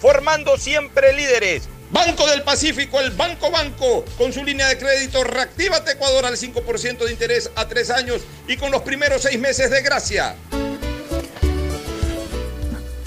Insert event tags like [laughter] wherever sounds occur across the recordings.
formando siempre líderes. Banco del Pacífico, el Banco Banco, con su línea de crédito Reactívate Ecuador al 5% de interés a tres años y con los primeros seis meses de gracia.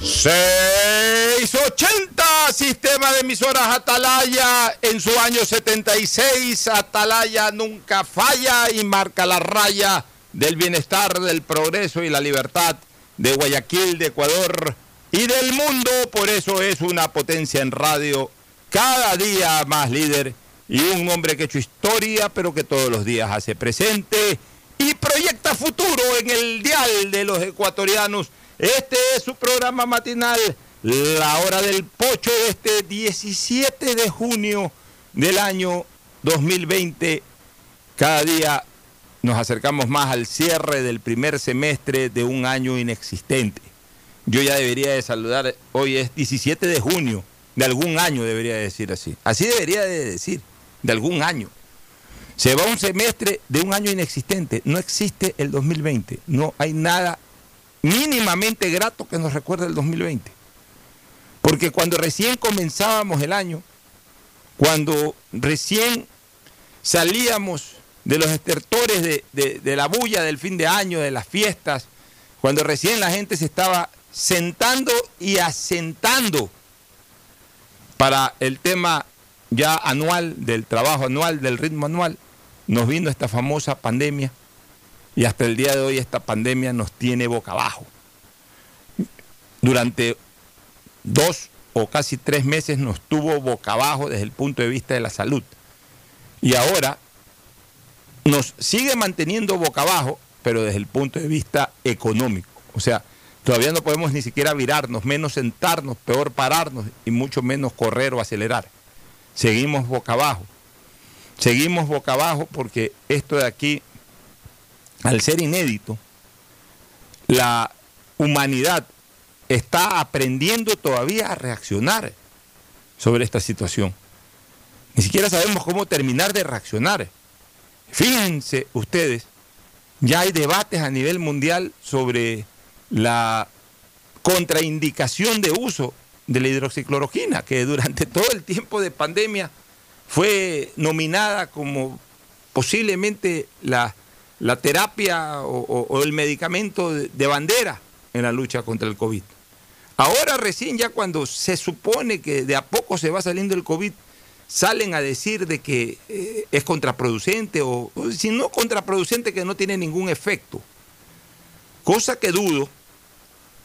680, sistema de emisoras Atalaya, en su año 76, Atalaya nunca falla y marca la raya del bienestar, del progreso y la libertad de Guayaquil, de Ecuador y del mundo. Por eso es una potencia en radio cada día más líder y un hombre que ha hecho historia, pero que todos los días hace presente y proyecta futuro en el dial de los ecuatorianos. Este es su programa matinal, La Hora del Pocho, de este 17 de junio del año 2020. Cada día nos acercamos más al cierre del primer semestre de un año inexistente. Yo ya debería de saludar, hoy es 17 de junio de algún año debería decir así. Así debería de decir, de algún año. Se va un semestre de un año inexistente. No existe el 2020. No hay nada mínimamente grato que nos recuerde el 2020. Porque cuando recién comenzábamos el año, cuando recién salíamos de los estertores de, de, la bulla del fin de año, de las fiestas, cuando recién la gente se estaba sentando y asentando para el tema ya anual, del trabajo anual, del ritmo anual, nos vino esta famosa pandemia y hasta el día de hoy esta pandemia nos tiene boca abajo. Durante dos o casi tres meses nos tuvo boca abajo desde el punto de vista de la salud. Y ahora nos sigue manteniendo boca abajo, pero desde el punto de vista económico. O sea, Todavía no podemos ni siquiera virarnos, menos sentarnos, peor pararnos y mucho menos correr o acelerar. Seguimos boca abajo. Seguimos boca abajo porque esto de aquí, al ser inédito, la humanidad está aprendiendo todavía a reaccionar sobre esta situación. Ni siquiera sabemos cómo terminar de reaccionar. Fíjense ustedes, ya hay debates a nivel mundial sobre la contraindicación de uso de la hidroxicloroquina, que durante [laughs] todo el tiempo de pandemia fue nominada como posiblemente la, terapia o, el medicamento de, bandera en la lucha contra el COVID. Ahora recién ya cuando se supone que de a poco se va saliendo el COVID, salen a decir de que eh, es contraproducente o si no contraproducente que no tiene ningún efecto. Cosa que dudo,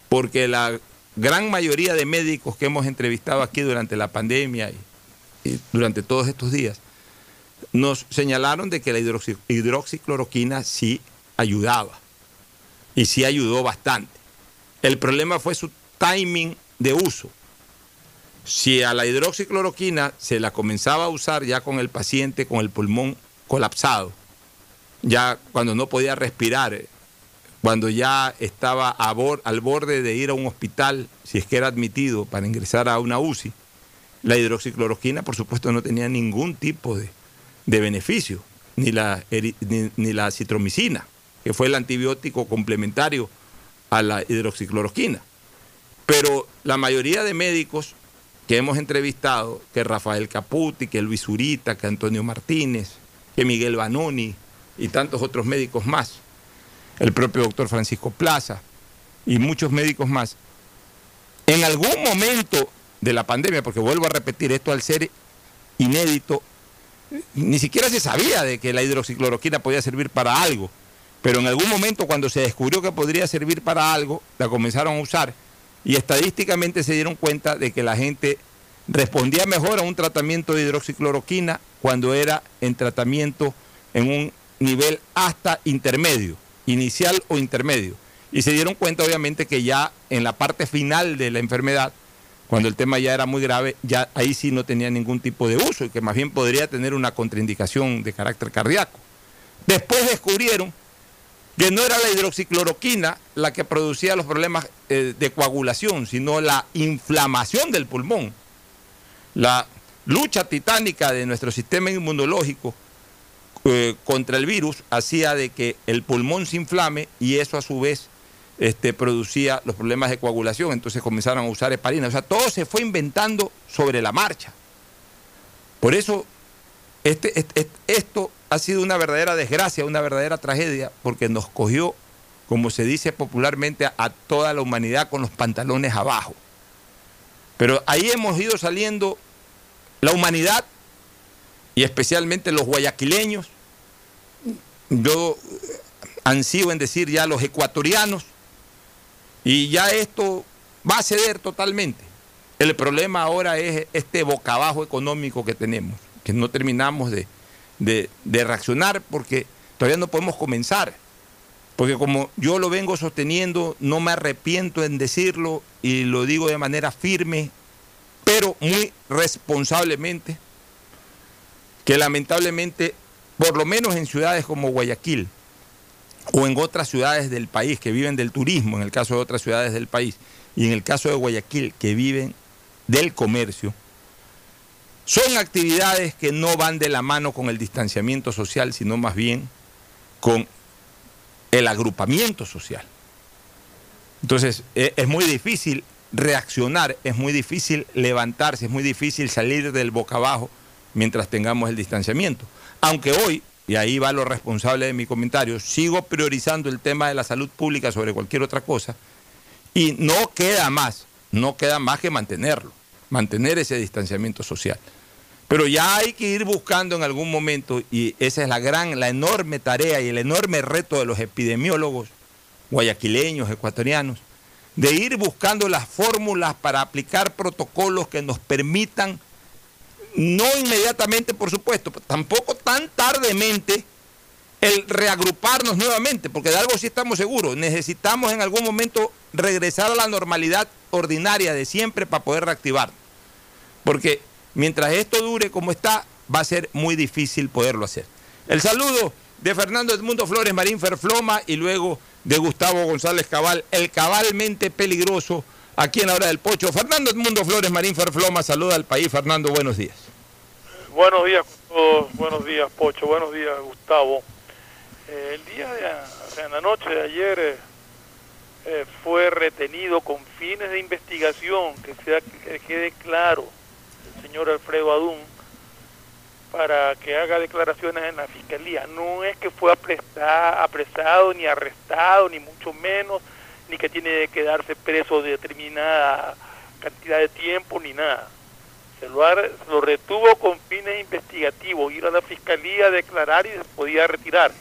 porque la gran mayoría de médicos que hemos entrevistado aquí durante la pandemia y, durante todos estos días, nos señalaron de que la hidroxicloroquina sí ayudaba y sí ayudó bastante. El problema fue su timing de uso. Si a la hidroxicloroquina se la comenzaba a usar ya con el paciente con el pulmón colapsado, ya cuando no podía respirar, cuando ya estaba al borde de ir a un hospital, si es que era admitido para ingresar a una UCI, la hidroxicloroquina, por supuesto, no tenía ningún tipo de, beneficio, ni la, ni la citromicina, que fue el antibiótico complementario a la hidroxicloroquina. Pero la mayoría de médicos que hemos entrevistado, que Rafael Caputi, que Luis Urita, que Antonio Martínez, que Miguel Banoni y tantos otros médicos más, el propio doctor Francisco Plaza y muchos médicos más, en algún momento de la pandemia, porque vuelvo a repetir, esto al ser inédito, ni siquiera se sabía de que la hidroxicloroquina podía servir para algo, pero en algún momento cuando se descubrió que podría servir para algo, la comenzaron a usar y estadísticamente se dieron cuenta de que la gente respondía mejor a un tratamiento de hidroxicloroquina cuando era en tratamiento en un nivel hasta intermedio, inicial o intermedio. Y se dieron cuenta obviamente que ya en la parte final de la enfermedad, cuando el tema ya era muy grave, ya ahí sí no tenía ningún tipo de uso y que más bien podría tener una contraindicación de carácter cardíaco. Después descubrieron que no era la hidroxicloroquina la que producía los problemas eh, de coagulación, sino la inflamación del pulmón. La lucha titánica de nuestro sistema inmunológico eh, contra el virus hacía de que el pulmón se inflame y eso a su vez este, producía los problemas de coagulación, entonces comenzaron a usar heparina. O sea, todo se fue inventando sobre la marcha. Por eso este, este, esto ha sido una verdadera desgracia, una verdadera tragedia, porque nos cogió, como se dice popularmente, a, toda la humanidad con los pantalones abajo. Pero ahí hemos ido saliendo la humanidad y especialmente los guayaquileños, yo ansío en decir ya los ecuatorianos, y ya esto va a ceder totalmente. El problema ahora es este bocabajo económico que tenemos que no terminamos de, reaccionar porque todavía no podemos comenzar. Porque como yo lo vengo sosteniendo, no me arrepiento en decirlo y lo digo de manera firme, pero muy responsablemente, que lamentablemente, por lo menos en ciudades como Guayaquil o en otras ciudades del país que viven del turismo, en el caso de otras ciudades del país, y en el caso de Guayaquil que viven del comercio, son actividades que no van de la mano con el distanciamiento social, sino más bien con el agrupamiento social. Entonces, e, es muy difícil reaccionar, es muy difícil levantarse, es muy difícil salir del boca abajo mientras tengamos el distanciamiento. Aunque hoy, y ahí va lo responsable de mi comentario, sigo priorizando el tema de la salud pública sobre cualquier otra cosa y no queda más, no queda más que mantenerlo, mantener ese distanciamiento social. Pero ya hay que ir buscando en algún momento, y esa es la gran, la enorme tarea y el enorme reto de los epidemiólogos guayaquileños, ecuatorianos, de ir buscando las fórmulas para aplicar protocolos que nos permitan, no inmediatamente, por supuesto, tampoco tan tardemente, el reagruparnos nuevamente, porque de algo sí estamos seguros, necesitamos en algún momento regresar a la normalidad ordinaria de siempre para poder reactivar. Porque Mientras esto dure como está, va a ser muy difícil poderlo hacer. El saludo de Fernando Edmundo Flores Marín Ferfloma y luego de Gustavo González Cabal, el cabalmente peligroso aquí en la hora del pocho. Fernando Edmundo Flores Marín Ferfloma, saluda al país. Fernando, buenos días. Buenos días buenos días Pocho, buenos días Gustavo. Eh, el día de, en la noche de ayer eh, eh, fue retenido con fines de investigación, que, sea, que quede claro señor Alfredo Adún para que haga declaraciones en la fiscalía. No es que fue apresado ni arrestado, ni mucho menos, ni que tiene que quedarse preso de determinada cantidad de tiempo, ni nada. Se lo, lo retuvo con fines investigativos, ir a la fiscalía a declarar y se podía retirar.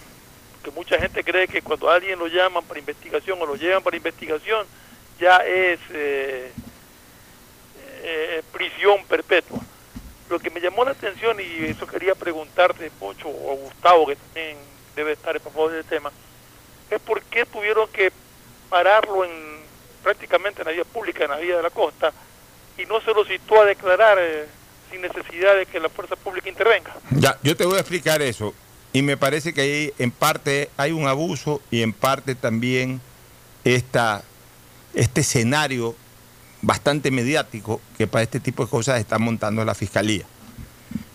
Que mucha gente cree que cuando alguien lo llaman para investigación o lo llevan para investigación, ya es eh, eh, prisión perpetua. Lo que me llamó la atención, y eso quería preguntarte, Pocho, o Gustavo, que también debe estar en favor del tema, es por qué tuvieron que pararlo en prácticamente en la vía pública, en la vía de la costa, y no se lo citó a declarar eh, sin necesidad de que la fuerza pública intervenga. Ya, yo te voy a explicar eso. y me parece que ahí en parte hay un abuso y en parte también esta, este escenario bastante mediático que para este tipo de cosas está montando la Fiscalía.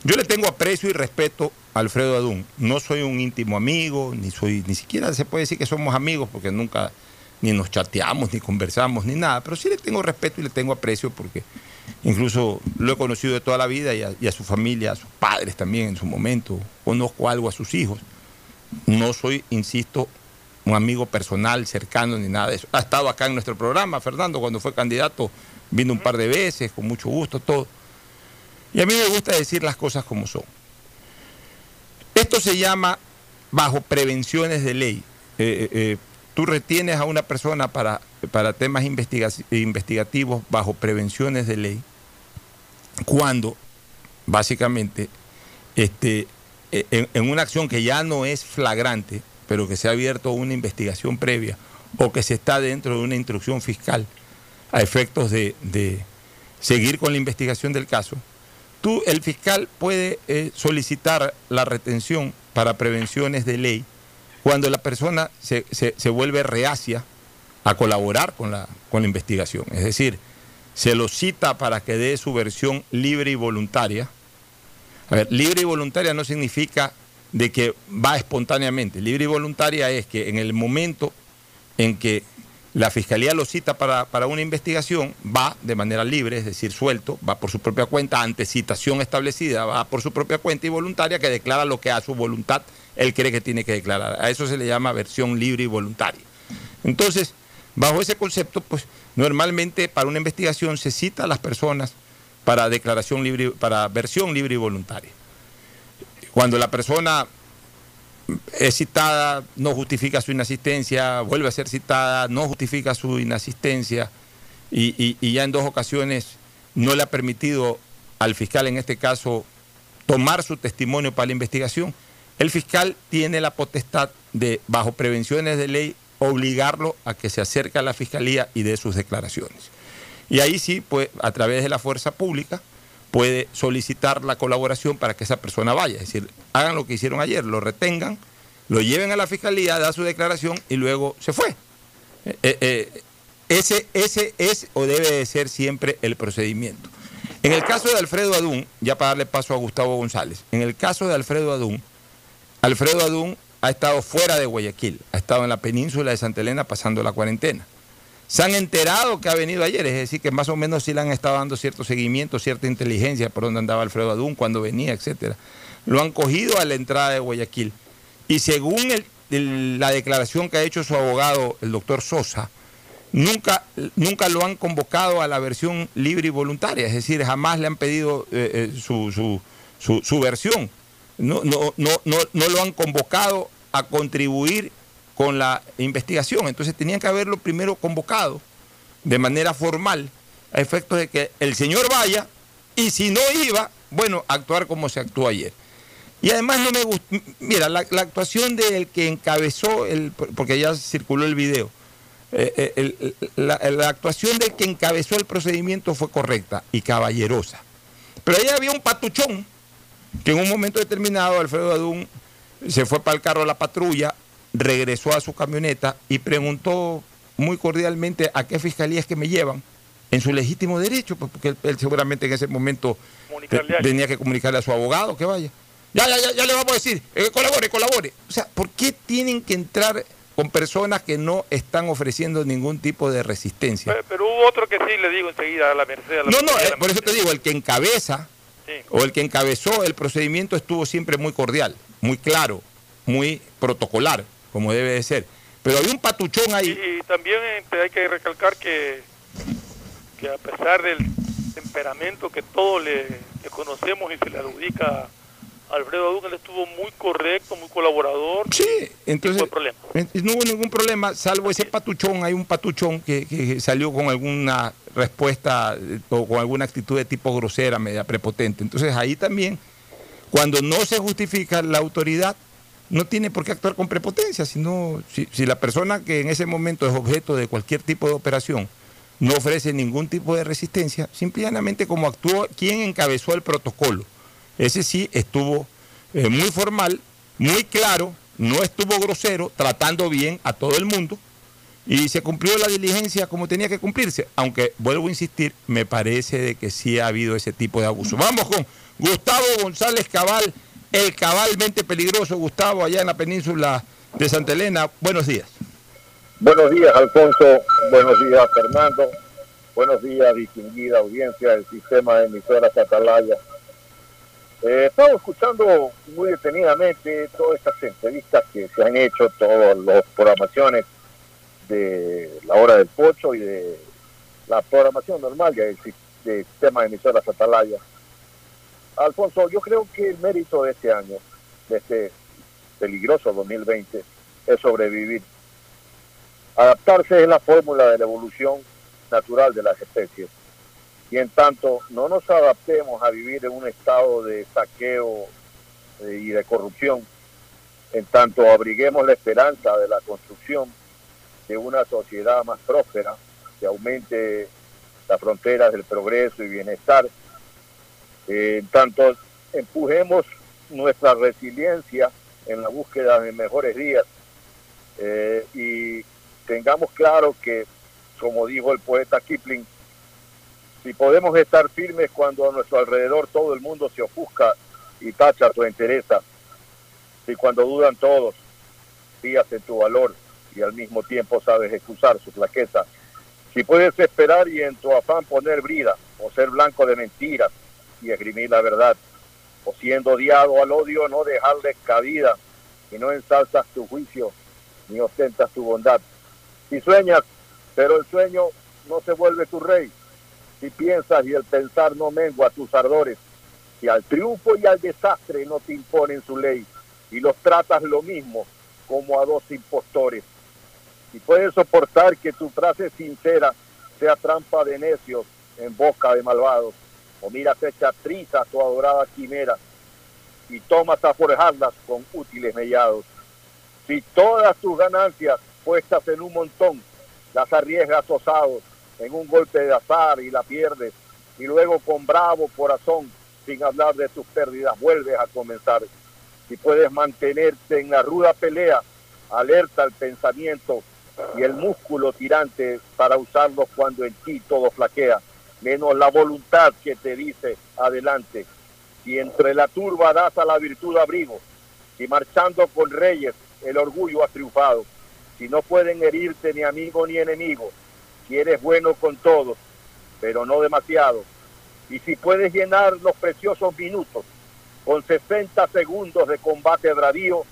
Yo le tengo aprecio y respeto a Alfredo Adún. No soy un íntimo amigo, ni soy, ni siquiera se puede decir que somos amigos, porque nunca ni nos chateamos, ni conversamos, ni nada. Pero sí le tengo respeto y le tengo aprecio porque incluso lo he conocido de toda la vida y a, su familia, a sus padres también en su momento. Conozco algo a sus hijos. No soy, insisto, un amigo personal, cercano, ni nada de eso. Ha estado acá en nuestro programa, Fernando, cuando fue candidato, vino un par de veces, con mucho gusto, todo. Y a mí me gusta decir las cosas como son. Esto se llama bajo prevenciones de ley. Eh, eh, eh, tú retienes a una persona para, para temas investiga investigativos bajo prevenciones de ley cuando, básicamente, este, en, en una acción que ya no es flagrante, pero que se ha abierto una investigación previa o que se está dentro de una instrucción fiscal a efectos de, de seguir con la investigación del caso, tú, el fiscal puede eh, solicitar la retención para prevenciones de ley cuando la persona se, se, se vuelve reacia a colaborar con la, con la investigación. Es decir, se lo cita para que dé su versión libre y voluntaria. A ver, libre y voluntaria no significa de que va espontáneamente. Libre y voluntaria es que en el momento en que la fiscalía lo cita para, para, una investigación, va de manera libre, es decir, suelto, va por su propia cuenta, ante citación establecida, va por su propia cuenta y voluntaria, que declara lo que a su voluntad él cree que tiene que declarar. A eso se le llama versión libre y voluntaria. Entonces, bajo ese concepto, pues normalmente para una investigación se cita a las personas para declaración libre, para versión libre y voluntaria. Cuando la persona es citada, no justifica su inasistencia, vuelve a ser citada, no justifica su inasistencia y, y, y, ya en dos ocasiones no le ha permitido al fiscal, en este caso, tomar su testimonio para la investigación, el fiscal tiene la potestad de, bajo prevenciones de ley, obligarlo a que se acerque a la fiscalía y dé sus declaraciones. Y ahí sí, pues, a través de la fuerza pública, puede solicitar la colaboración para que esa persona vaya. Es decir, hagan lo que hicieron ayer, lo retengan, lo lleven a la fiscalía, da su declaración y luego se fue. Eh, eh, ese, ese es o debe de ser siempre el procedimiento. En el caso de Alfredo Adún, ya para darle paso a Gustavo González, en el caso de Alfredo Adún, Alfredo Adún ha estado fuera de Guayaquil, ha estado en la península de Santa Elena pasando la cuarentena se han enterado que ha venido ayer, es decir, que más o menos sí le han estado dando cierto seguimiento, cierta inteligencia por donde andaba Alfredo Adún, cuando venía, etcétera. Lo han cogido a la entrada de Guayaquil. Y según el, la declaración que ha hecho su abogado, el doctor Sosa, nunca, nunca lo han convocado a la versión libre y voluntaria, es decir, jamás le han pedido eh, eh, su, su, su, su, versión. No, no, no, no, lo han convocado a contribuir con la investigación. Entonces tenían que haberlo primero convocado de manera formal a efectos de que el señor vaya y si no iba, bueno, actuar como se actuó ayer. Y además no me gusta, mira, la, actuación del que encabezó, el, porque ya circuló el video, eh, el, la, la, actuación del que encabezó el procedimiento fue correcta y caballerosa. Pero ahí había un patuchón que en un momento determinado Alfredo Adún se fue para el carro de la patrulla, regresó a su camioneta y preguntó muy cordialmente a qué fiscalía es que me llevan en su legítimo derecho, pues porque él, él seguramente en ese momento te, tenía que comunicarle a su abogado que vaya. Ya, ya, ya, ya le vamos a decir, eh, colabore, colabore. O sea, ¿por qué tienen que entrar con personas que no están ofreciendo ningún tipo de resistencia? Pero, pero hubo otro que sí le digo enseguida a la merced. A la no, no, eh, por eso te digo, el que encabeza sí. o el que encabezó el procedimiento estuvo siempre muy cordial, muy claro, muy protocolar como debe de ser. Pero hay un patuchón ahí. Y, y también este, hay que recalcar que, que a pesar del temperamento que todos le, le, conocemos y se le adjudica Alfredo él estuvo muy correcto, muy colaborador. Sí, entonces no, hubo ningún problema, salvo ese patuchón, hay un patuchón que, que salió con alguna respuesta o con alguna actitud de tipo grosera, media prepotente. Entonces ahí también, cuando no se justifica la autoridad, no tiene por qué actuar con prepotencia, sino si, si, la persona que en ese momento es objeto de cualquier tipo de operación no ofrece ningún tipo de resistencia, simplemente como actuó quien encabezó el protocolo. Ese sí estuvo eh, muy formal, muy claro, no estuvo grosero, tratando bien a todo el mundo y se cumplió la diligencia como tenía que cumplirse, aunque vuelvo a insistir, me parece de que sí ha habido ese tipo de abuso. Vamos con Gustavo González Cabal, el cabalmente peligroso Gustavo, allá en la península de Santa Elena. Buenos días. Buenos días, Alfonso. Buenos días, Fernando. Buenos días, distinguida audiencia del sistema de emisoras Atalaya. Eh, estamos escuchando muy detenidamente todas estas entrevistas que se han hecho, todas las programaciones de la hora del pocho y de la programación normal del, del sistema de emisoras Atalaya. Alfonso, yo creo que el mérito de este año, de este peligroso 2020, es sobrevivir. Adaptarse es la fórmula de la evolución natural de las especies. Y en tanto no nos adaptemos a vivir en un estado de saqueo eh, y de corrupción, en tanto abriguemos la esperanza de la construcción de una sociedad más próspera, que aumente las fronteras del progreso y bienestar, eh, en tanto empujemos nuestra resiliencia en la búsqueda de mejores días eh, y tengamos claro que, como dijo el poeta Kipling, si podemos estar firmes cuando a nuestro alrededor todo el mundo se ofusca y tacha tu interesa, si cuando dudan todos, fías en tu valor y al mismo tiempo sabes excusar su flaqueza, si puedes esperar y en tu afán poner brida o ser blanco de mentiras y esgrimir la verdad, o siendo odiado al odio no dejarle cabida y no ensalzas tu juicio ni ostentas tu bondad. Si sueñas, pero el sueño no se vuelve tu rey, si piensas y el pensar no mengua tus ardores, si al triunfo y al desastre no te imponen su ley y los tratas lo mismo como a dos impostores. Si puedes soportar que tu frase sincera sea trampa de necios en boca de malvados, o miras hecha triza tu adorada quimera y tomas a forjarlas con útiles mellados. Si todas tus ganancias puestas en un montón las arriesgas osados en un golpe de azar y la pierdes, y luego con bravo corazón, sin hablar de tus pérdidas, vuelves a comenzar. Si puedes mantenerte en la ruda pelea, alerta el pensamiento y el músculo tirante para usarlos cuando en ti todo flaquea, menos la voluntad que te dice adelante. Si entre la turba das a la virtud abrigo, si marchando con reyes el orgullo ha triunfado, si no pueden herirte ni amigo ni enemigo, si eres bueno con todos, pero no demasiado, y si puedes llenar los preciosos minutos con 60 segundos de combate bravío,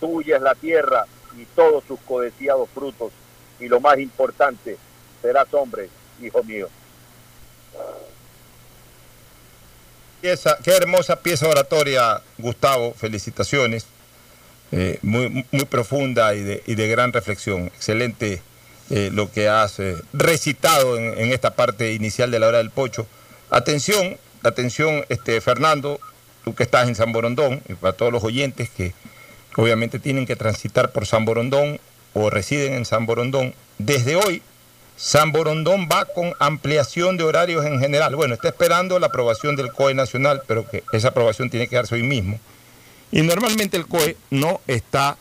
tuya es la tierra y todos sus codiciados frutos, y lo más importante, serás hombre, hijo mío. qué hermosa pieza oratoria, Gustavo, felicitaciones. Eh, muy, muy profunda y y de gran reflexión. Excelente eh, lo que has eh, recitado en, esta parte inicial de la hora del pocho. Atención, atención, este, Fernando, tú que estás en San Borondón, y para todos los oyentes que obviamente tienen que transitar por San Borondón o residen en San Borondón, desde hoy San Borondón va con ampliación de horarios en general. Bueno, está esperando la aprobación del COE nacional, pero que esa aprobación tiene que darse hoy mismo. Y normalmente el COE no está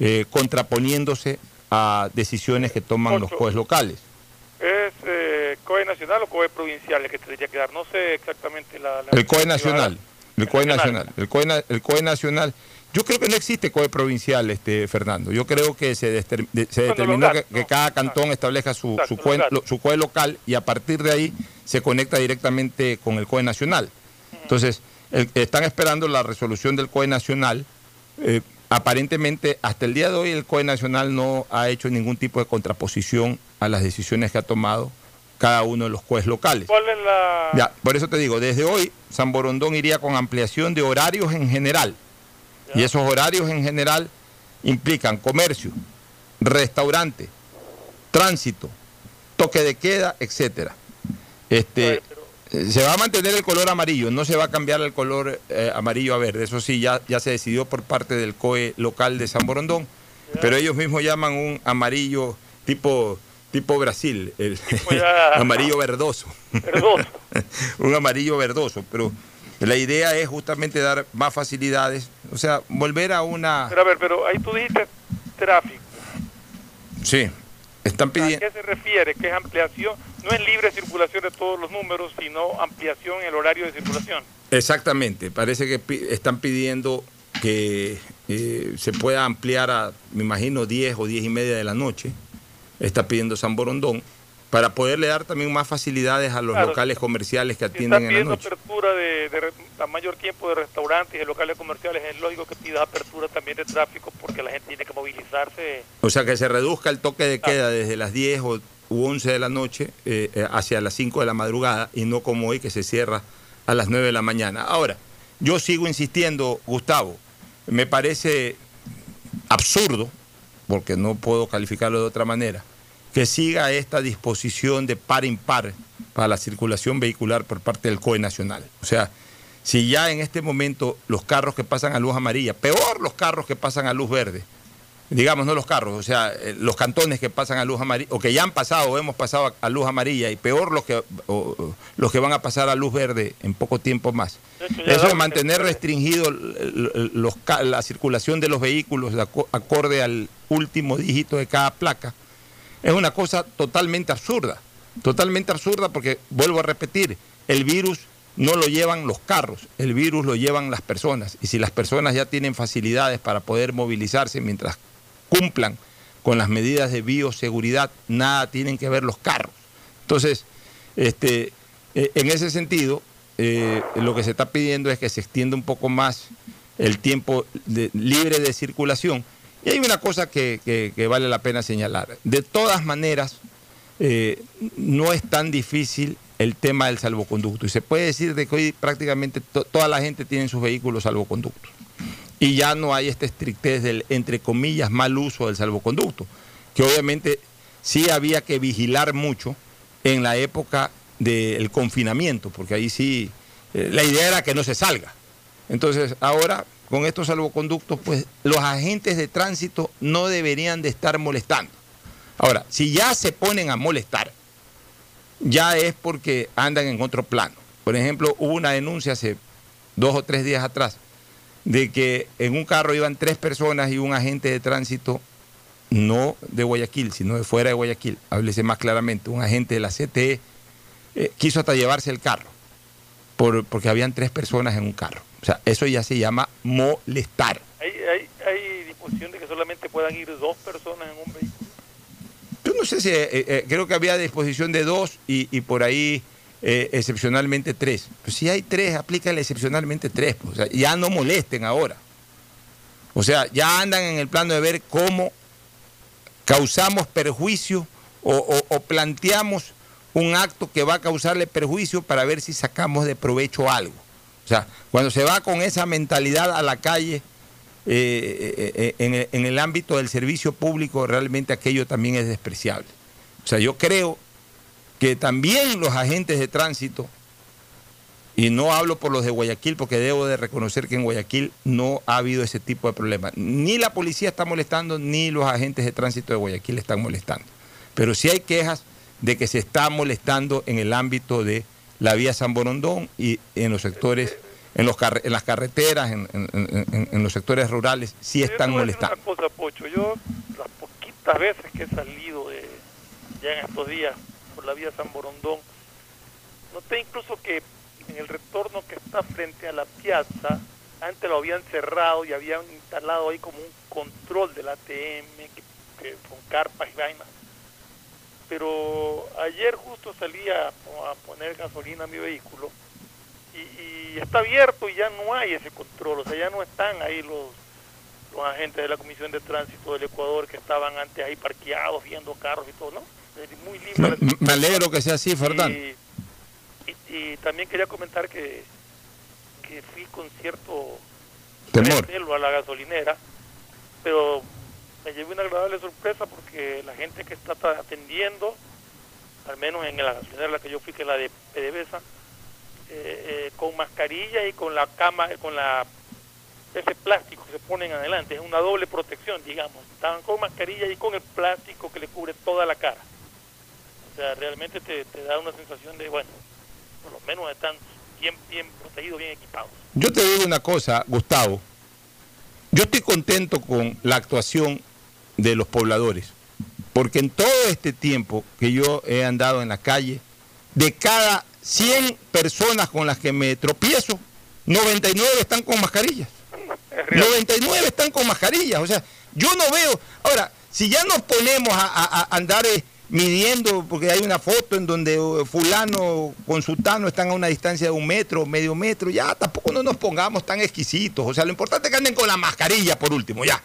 eh, contraponiéndose a decisiones que toman los COEs locales. ¿Es eh, COE nacional o COE provincial el que tendría que dar? No sé exactamente la... el COE nacional. El COE nacional. El COE, el COE nacional. Yo creo que no existe COE provincial, este, Fernando. Yo creo que se, determinó que, cada cantón establezca su, su, COE, local y a partir de ahí se conecta directamente con el COE nacional. Entonces, están esperando la resolución del COE nacional. Eh, aparentemente, hasta el día de hoy, el COE nacional no ha hecho ningún tipo de contraposición a las decisiones que ha tomado cada uno de los COEs locales. ¿Cuál es la...? Ya, por eso te digo, desde hoy, San Borondón iría con ampliación de horarios en general y esos horarios en general implican comercio, restaurante, tránsito, toque de queda, etcétera. Este, se va a mantener el color amarillo, no se va a cambiar el color eh, amarillo a verde. Eso sí, ya, ya se decidió por parte del COE local de San Borondón, pero ellos mismos llaman un amarillo tipo tipo Brasil, el [laughs] amarillo verdoso. [laughs] un amarillo verdoso, pero la idea es justamente dar más facilidades, O sea, volver a una... Pero a ver, pero ahí tú dijiste tráfico. Sí, están ¿A pidiendo... qué se refiere? ¿Qué es ampliación? No es libre circulación de todos los números, sino ampliación en el horario de circulación. Exactamente, parece que pi- están pidiendo que eh, se pueda ampliar a, me imagino, 10 o 10 y media de la noche. Está pidiendo San Borondón para poderle dar también más facilidades a los Claro. locales comerciales que Si atienden en la pidiendo noche. apertura de, de a mayor tiempo de restaurantes y de locales comerciales, es lógico que pidas apertura también de tráfico porque la gente tiene que movilizarse. O sea, que se reduzca el toque de queda desde las 10 o, u 11 de la noche eh, eh, hacia las 5 de la madrugada y no como hoy que se cierra a las 9 de la mañana. Ahora, yo sigo insistiendo, Gustavo, me parece absurdo, porque no puedo calificarlo de otra manera, que siga esta disposición de par impar para la circulación vehicular por parte del COE Nacional. O sea, si ya en este momento los carros que pasan a luz amarilla, peor los carros que pasan a luz verde, digamos, no los carros, o sea, eh, los cantones que pasan a luz amarilla, o que ya han pasado o hemos pasado a, luz amarilla, y peor los que, o- los que van a pasar a luz verde en poco tiempo más. Eso de mantener restringido los la circulación de los vehículos de aco- acorde al último dígito de cada placa es una cosa totalmente absurda. Totalmente absurda porque, vuelvo a repetir, el virus no lo llevan los carros, el virus lo llevan las personas. Y si las personas ya tienen facilidades para poder movilizarse mientras cumplan con las medidas de bioseguridad, nada tienen que ver los carros. Entonces, este, eh, en ese sentido, eh, lo que se está pidiendo es que se extienda un poco más el tiempo libre de circulación. Y hay una cosa que, vale la pena señalar. De todas maneras, eh, no es tan difícil el tema del salvoconducto. Y se puede decir de que hoy prácticamente to- toda la gente tiene en sus vehículos salvoconductos. Y ya no hay esta estrictez del, entre comillas, mal uso del salvoconducto, que obviamente sí había que vigilar mucho en la época del confinamiento, porque ahí sí, eh, la idea era que no se salga. Entonces, ahora, con estos salvoconductos, pues los agentes de tránsito no deberían de estar molestando. Ahora, si ya se ponen a molestar, ya es porque andan en otro plano. Por ejemplo, hubo una denuncia hace dos o tres días atrás de que en un carro iban tres personas y un agente de tránsito, no de Guayaquil, sino de fuera de Guayaquil, háblese más claramente, un agente de la CTE, eh, quiso hasta llevarse el carro, por- porque habían tres personas en un carro. O sea, eso ya se llama molestar. Hay, hay, hay disposición de que solamente puedan ir dos personas en un vehículo. Yo no sé si, eh, eh, creo que había disposición de dos y, y por ahí eh, excepcionalmente tres. Pues si hay tres, aplícale excepcionalmente tres. pues, o sea, ya no molesten ahora. O sea, ya andan en el plano de ver cómo causamos perjuicio o, planteamos un acto que va a causarle perjuicio para ver si sacamos de provecho algo. O sea, cuando se va con esa mentalidad a la calle, eh, eh, en el ámbito del servicio público, realmente aquello también es despreciable. O sea, yo creo que también los agentes de tránsito, y no hablo por los de Guayaquil, porque debo de reconocer que en Guayaquil no ha habido ese tipo de problema. Ni la policía está molestando, ni los agentes de tránsito de Guayaquil están molestando. Pero sí hay quejas de que se está molestando en el ámbito de la vía San Borondón y en los sectores, en, los carre- en las carreteras, en, en- los sectores rurales, sí están molestando. Una cosa, Pocho, yo las poquitas veces que he salido de, ya en estos días la vía San Borondón, noté incluso que en el retorno que está frente a la piazza, antes lo habían cerrado y habían instalado ahí como un control del ATM que- con carpas y vainas. Pero ayer justo salí a, a poner gasolina a mi vehículo y, y está abierto y ya no hay ese control, o sea, ya no están ahí los, los agentes de la Comisión de Tránsito del Ecuador que estaban antes ahí parqueados viendo carros y todo, ¿no? Muy libre. Me, alegro que sea así, Fernando. y, y- y también quería comentar que, que fui con cierto Temor. a la gasolinera, pero me llevé una agradable sorpresa porque la gente que está atendiendo, al menos en la gasolinera en la que yo fui, que es la de PDVSA, eh, eh, con mascarilla y con la cama, con la ese plástico que se ponen adelante, es una doble protección, digamos. Estaban con mascarilla y con el plástico que le cubre toda la cara. O sea, realmente te, te da una sensación de, bueno, por lo menos están bien, bien protegidos, bien equipados. Yo te digo una cosa, Gustavo. yo estoy contento con la actuación de los pobladores, porque en todo este tiempo que yo he andado en la calle, de cada 100 personas con las que me tropiezo, 99 están con mascarillas. 99 están con mascarillas. O sea, yo no veo. Ahora, si ya nos ponemos a, andar eh, midiendo, porque hay una foto en donde eh, fulano con sultano están a una distancia de un metro, medio metro, ya tampoco no nos pongamos tan exquisitos. O sea, lo importante es que anden con la mascarilla por último, ya.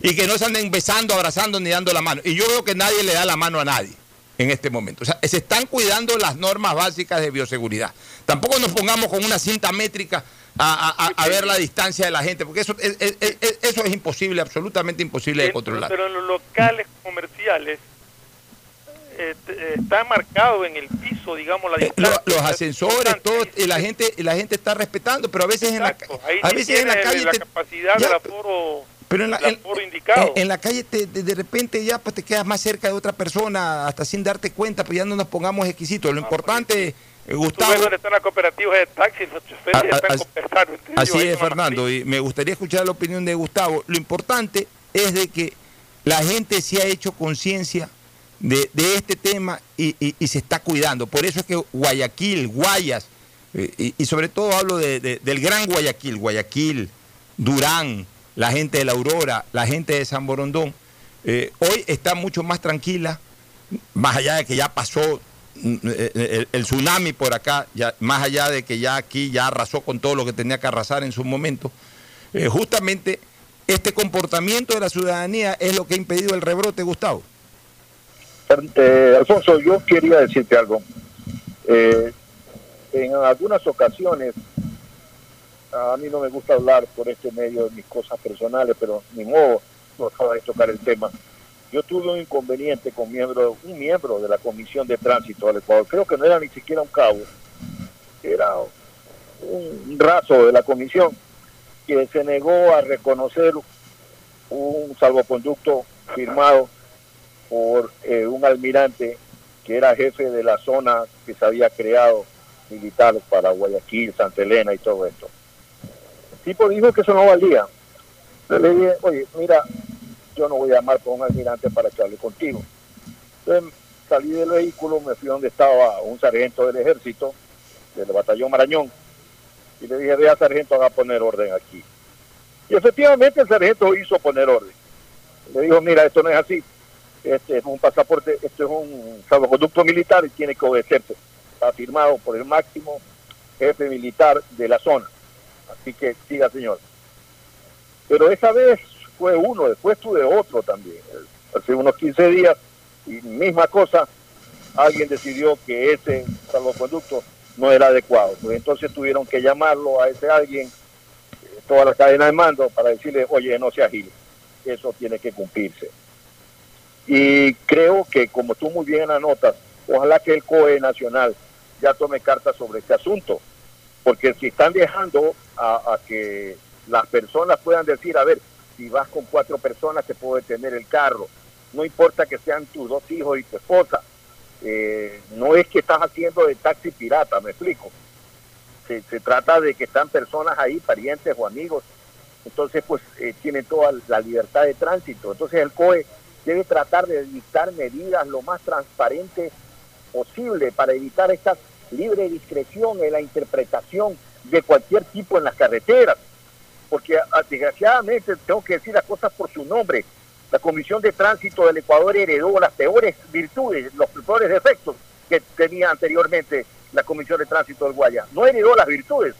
Y que no se anden besando, abrazando ni dando la mano. Y yo veo que nadie le da la mano a nadie en este momento. O sea, se están cuidando las normas básicas de bioseguridad. Tampoco nos pongamos con una cinta métrica a, ver la distancia de la gente, porque eso es, eso es imposible, absolutamente imposible de controlar. Pero en los locales comerciales eh, está marcado en el piso, digamos, la eh, distancia. los, ascensores, todo, y la gente, y la gente está respetando, pero a veces en la, a veces en la calle... La capacidad del aforo pero en la, en, la calle te, de, repente ya pues te quedas más cerca de otra persona hasta sin darte cuenta, pues ya no nos pongamos exquisitos. Lo ah, importante, eh, Gustavo... Tú están las cooperativas de taxis, los choferes están conversando. Así es, Fernando, y me gustaría escuchar la opinión de Gustavo. Lo importante es de que la gente se ha hecho conciencia de, este tema y, y, se está cuidando. Por eso es que Guayaquil, Guayas, eh, y, sobre todo hablo de, del gran Guayaquil, Guayaquil, Durán, la gente de la Aurora, la gente de San Borondón, eh, hoy está mucho más tranquila, más allá de que ya pasó mm, eh, el, tsunami por acá, ya, más allá de que ya aquí ya arrasó con todo lo que tenía que arrasar en su momento, justamente este comportamiento de la ciudadanía es lo que ha impedido el rebrote, Gustavo. Alfonso, yo quería decirte algo. en algunas ocasiones a mí no me gusta hablar por este medio de mis cosas personales, pero ni modo, no acaba de tocar el tema. Yo tuve un inconveniente con miembro, un miembro de la Comisión de Tránsito del Ecuador, creo que no era ni siquiera un cabo, era un raso de la comisión, que se negó a reconocer un salvoconducto firmado por eh, un almirante que era jefe de la zona que se había creado militar para Guayaquil, Santa Elena y todo esto tipo dijo que eso no valía. le dije, oye, mira, yo no voy a llamar por un almirante para que contigo. Entonces salí del vehículo, me fui donde estaba un sargento del ejército, del batallón Marañón, y le dije, vea sargento, haga poner orden aquí. Y efectivamente el sargento hizo poner orden. Le dijo, mira, esto no es así. Este es un pasaporte, esto es un salvoconducto militar y tiene que obedecerse. Está firmado por el máximo jefe militar de la zona. Así que siga, señor. Pero esa vez fue uno, después tuve otro también. Hace unos 15 días, y misma cosa, alguien decidió que ese salvoconducto no era adecuado. Pues entonces tuvieron que llamarlo a ese alguien, eh, toda la cadena de mando, para decirle, oye, no se agile, eso tiene que cumplirse. Y creo que, como tú muy bien anotas, ojalá que el COE nacional ya tome cartas sobre este asunto porque si están dejando a, que las personas puedan decir, a ver, si vas con cuatro personas te puedo detener el carro, no importa que sean tus dos hijos y tu esposa, eh, no es que estás haciendo de taxi pirata, me explico. Se, trata de que están personas ahí, parientes o amigos, entonces pues eh, tienen toda la libertad de tránsito. Entonces el COE debe tratar de dictar medidas lo más transparentes posible para evitar estas libre discreción en la interpretación de cualquier tipo en las carreteras, porque ah, desgraciadamente tengo que decir las cosas por su nombre. La Comisión de Tránsito del Ecuador heredó las peores virtudes, los peores defectos que tenía anteriormente la Comisión de Tránsito del Guaya. No heredó las virtudes,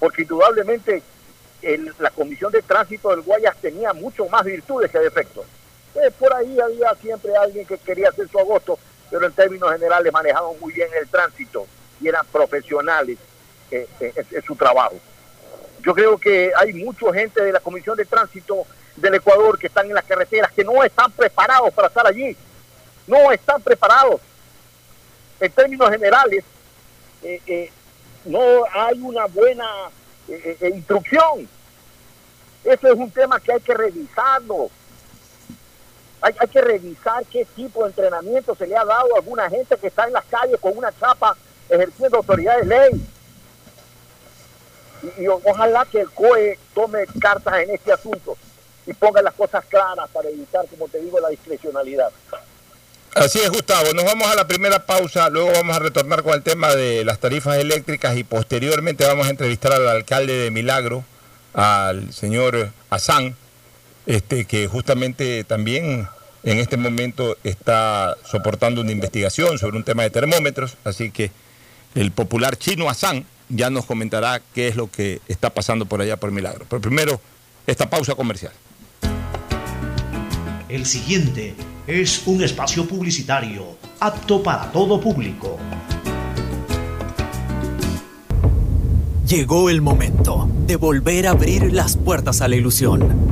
porque indudablemente la Comisión de Tránsito del Guayas tenía mucho más virtudes que defectos. Eh, por ahí había siempre alguien que quería hacer su agosto pero en términos generales manejaban muy bien el tránsito y eran profesionales eh, eh, en, su trabajo. Yo creo que hay mucha gente de la Comisión de Tránsito del Ecuador que están en las carreteras que no están preparados para estar allí. No están preparados. En términos generales, no hay una buena instrucción. Eso es un tema que hay que revisarlo hay, que revisar qué tipo de entrenamiento se le ha dado a alguna gente que está en las calles con una chapa ejerciendo autoridad de ley. Y, ojalá que el COE tome cartas en este asunto y ponga las cosas claras para evitar, como te digo, la discrecionalidad. Así es, Gustavo. Nos vamos a la primera pausa, luego vamos a retornar con el tema de las tarifas eléctricas y posteriormente vamos a entrevistar al alcalde de Milagro, al señor Azán, este, que justamente también en este momento está soportando una investigación sobre un tema de termómetros, así que el popular chino Hassan ya nos comentará qué es lo que está pasando por allá por Milagro. Pero primero, esta pausa comercial. El siguiente es un espacio publicitario apto para todo público. Llegó el momento de volver a abrir las puertas a la ilusión,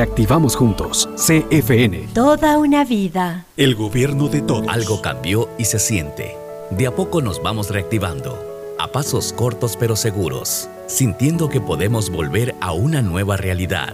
reactivamos juntos. CFN. Toda una vida. El gobierno de todos. Algo cambió y se siente. De a poco nos vamos reactivando, a pasos cortos pero seguros, sintiendo que podemos volver a una nueva realidad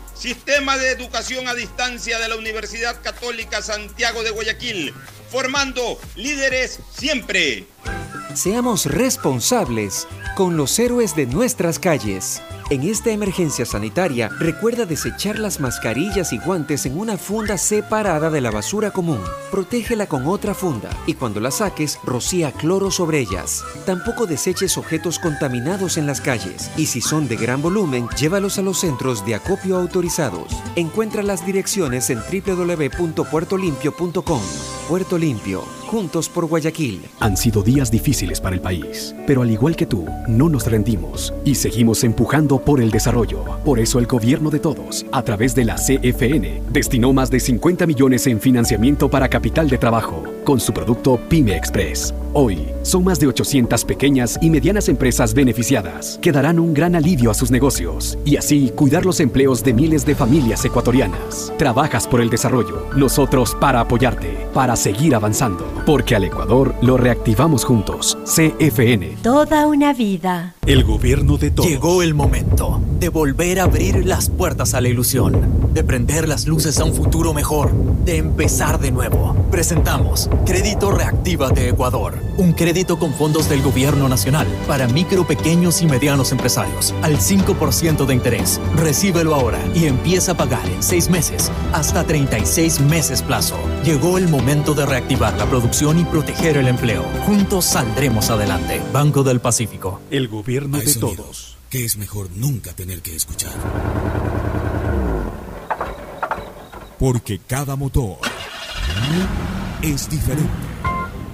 Sistema de Educación a Distancia de la Universidad Católica Santiago de Guayaquil, formando líderes siempre. Seamos responsables con los héroes de nuestras calles. En esta emergencia sanitaria, recuerda desechar las mascarillas y guantes en una funda separada de la basura común. Protégela con otra funda y cuando la saques, rocía cloro sobre ellas. Tampoco deseches objetos contaminados en las calles y si son de gran volumen, llévalos a los centros de acopio autorizados. Encuentra las direcciones en www.puertolimpio.com. Puerto Limpio, juntos por Guayaquil. Han sido días difíciles para el país, pero al igual que tú, no nos rendimos y seguimos empujando por el desarrollo. Por eso el gobierno de todos, a través de la CFN, destinó más de 50 millones en financiamiento para capital de trabajo con su producto Pyme Express. Hoy, son más de 800 pequeñas y medianas empresas beneficiadas que darán un gran alivio a sus negocios y así cuidar los empleos de miles de familias ecuatorianas. Trabajas por el desarrollo, nosotros para apoyarte, para seguir avanzando, porque al Ecuador lo reactivamos juntos. CFN. Toda una vida. El gobierno de todos. Llegó el momento de volver a abrir las puertas a la ilusión, de prender las luces a un futuro mejor, de empezar de nuevo. Presentamos Crédito Reactiva de Ecuador, un crédito con fondos del gobierno nacional para micro, pequeños y medianos empresarios al 5% de interés. Recíbelo ahora y empieza a pagar en 6 meses hasta 36 meses plazo. Llegó el momento de reactivar la producción y proteger el empleo. Juntos saldremos adelante. Banco del Pacífico. El gobierno de todos. Que es mejor nunca tener que escuchar. Porque cada motor es diferente.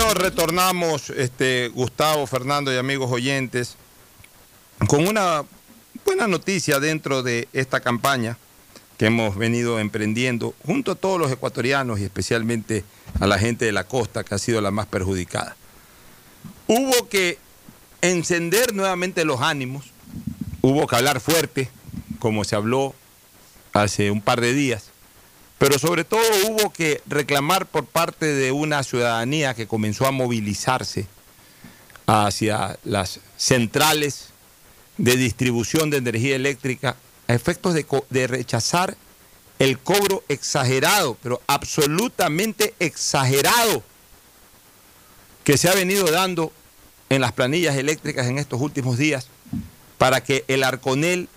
Bueno, retornamos, este, Gustavo, Fernando y amigos oyentes, con una buena noticia dentro de esta campaña que hemos venido emprendiendo junto a todos los ecuatorianos y especialmente a la gente de la costa que ha sido la más perjudicada. Hubo que encender nuevamente los ánimos, hubo que hablar fuerte, como se habló hace un par de días, pero sobre todo hubo que reclamar por parte de una ciudadanía que comenzó a movilizarse hacia las centrales de distribución de energía eléctrica a efectos de, de rechazar el cobro exagerado, pero absolutamente exagerado, que se ha venido dando en las planillas eléctricas en estos últimos días para que el Arconel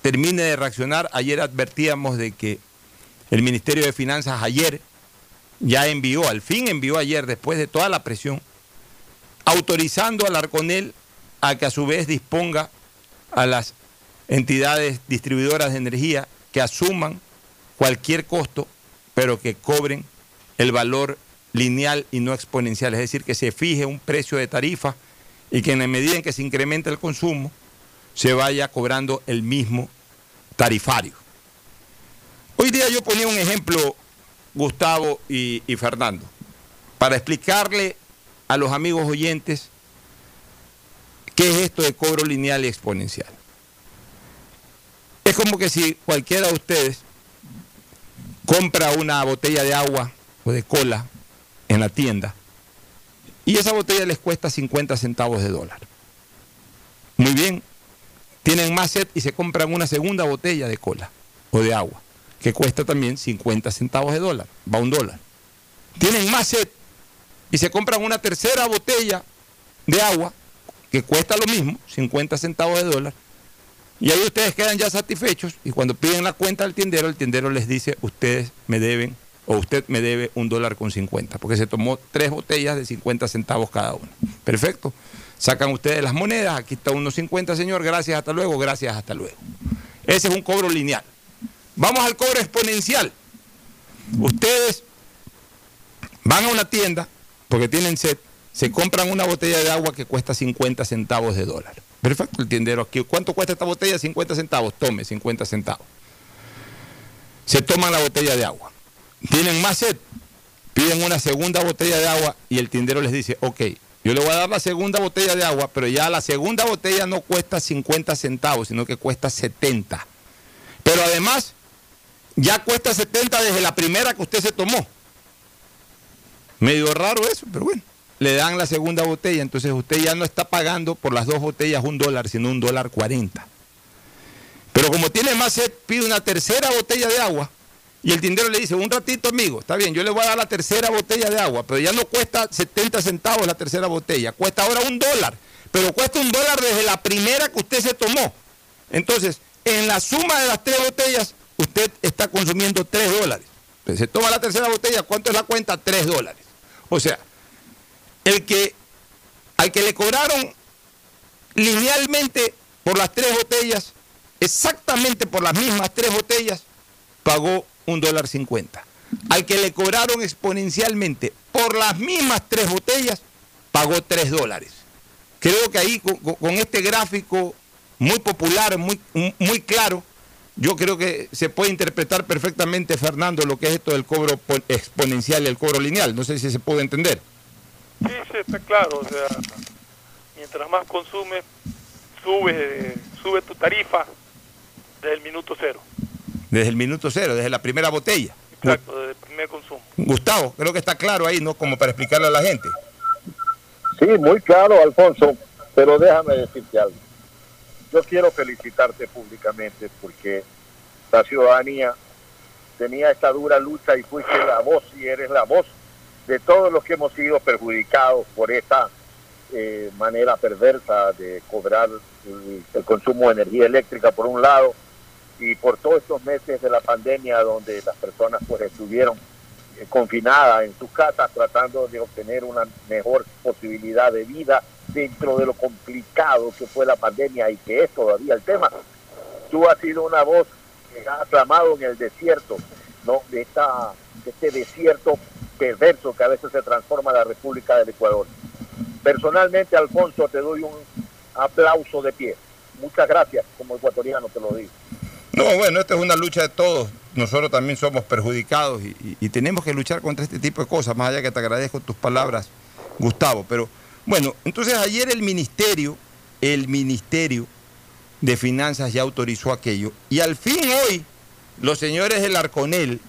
termine de reaccionar. Ayer advertíamos de que el Ministerio de Finanzas ayer ya envió, al fin envió ayer, después de toda la presión, autorizando al Arconel a que a su vez disponga a las entidades distribuidoras de energía que asuman cualquier costo, pero que cobren el valor lineal y no exponencial, es decir, que se fije un precio de tarifa y que en la medida en que se incrementa el consumo, se vaya cobrando el mismo tarifario. Hoy día yo ponía un ejemplo, Gustavo y, Fernando, para explicarle a los amigos oyentes qué es esto de cobro lineal y exponencial. Es como que si cualquiera de ustedes compra una botella de agua o de cola en la tienda y esa botella les cuesta 50 centavos de dólar. Muy bien, tienen más sed y se compran una segunda botella de cola o de agua que cuesta también 50 centavos de dólar, va un dólar. Tienen más sed y se compran una tercera botella de agua que cuesta lo mismo, 50 centavos de dólar. Y ahí ustedes quedan ya satisfechos y cuando piden la cuenta al tiendero, el tiendero les dice, ustedes me deben o usted me debe un dólar con 50, porque se tomó tres botellas de 50 centavos cada una. Perfecto. Sacan ustedes las monedas, aquí está unos 50, señor, gracias, hasta luego, gracias, hasta luego. Ese es un cobro lineal. Vamos al cobro exponencial. Ustedes van a una tienda, porque tienen sed, se compran una botella de agua que cuesta 50 centavos de dólar. Perfecto, el tiendero aquí. ¿Cuánto cuesta esta botella? 50 centavos. Tome, 50 centavos. Se toman la botella de agua. Tienen más sed. Piden una segunda botella de agua y el tiendero les dice, ok, yo le voy a dar la segunda botella de agua, pero ya la segunda botella no cuesta 50 centavos, sino que cuesta 70. Pero además, ya cuesta 70 desde la primera que usted se tomó. Medio raro eso, pero bueno. Le dan la segunda botella, entonces usted ya no está pagando por las dos botellas un dólar, sino un dólar 40. Pero como tiene más sed, pide una tercera botella de agua y el tindero le dice, un ratito amigo, está bien, yo le voy a dar la tercera botella de agua, pero ya no cuesta 70 centavos la tercera botella, cuesta ahora un dólar, pero cuesta un dólar desde la primera que usted se tomó. Entonces, en la suma de las tres botellas, usted está consumiendo tres dólares. Entonces, se toma la tercera botella, ¿cuánto es la cuenta? Tres dólares. O sea, el que al que le cobraron linealmente por las tres botellas, exactamente por las mismas tres botellas, pagó un dólar cincuenta. Al que le cobraron exponencialmente por las mismas tres botellas, pagó tres dólares. Creo que ahí con, con este gráfico muy popular, muy, muy claro, yo creo que se puede interpretar perfectamente, Fernando, lo que es esto del cobro exponencial y el cobro lineal. No sé si se puede entender. Sí, sí, está claro. O sea, mientras más consumes, sube, sube tu tarifa desde el minuto cero. Desde el minuto cero, desde la primera botella. Exacto, desde el primer consumo. Gustavo, creo que está claro ahí, ¿no? Como para explicarle a la gente. Sí, muy claro, Alfonso, pero déjame decirte algo. Yo quiero felicitarte públicamente porque la ciudadanía tenía esta dura lucha y fuiste la voz y eres la voz de todos los que hemos sido perjudicados por esta eh, manera perversa de cobrar el, consumo de energía eléctrica por un lado y por todos estos meses de la pandemia donde las personas pues estuvieron eh, confinadas en sus casas tratando de obtener una mejor posibilidad de vida dentro de lo complicado que fue la pandemia y que es todavía el tema. Tú has sido una voz que ha clamado en el desierto, ¿no? De, esta, este desierto perverso que a veces se transforma la República del Ecuador. Personalmente, Alfonso, te doy un aplauso de pie. Muchas gracias, como ecuatoriano te lo digo. No, bueno, esta es una lucha de todos. Nosotros también somos perjudicados y, y, y, tenemos que luchar contra este tipo de cosas, más allá que te agradezco tus palabras, Gustavo. Pero bueno, entonces ayer el ministerio, el ministerio de Finanzas ya autorizó aquello y al fin hoy los señores del Arconel,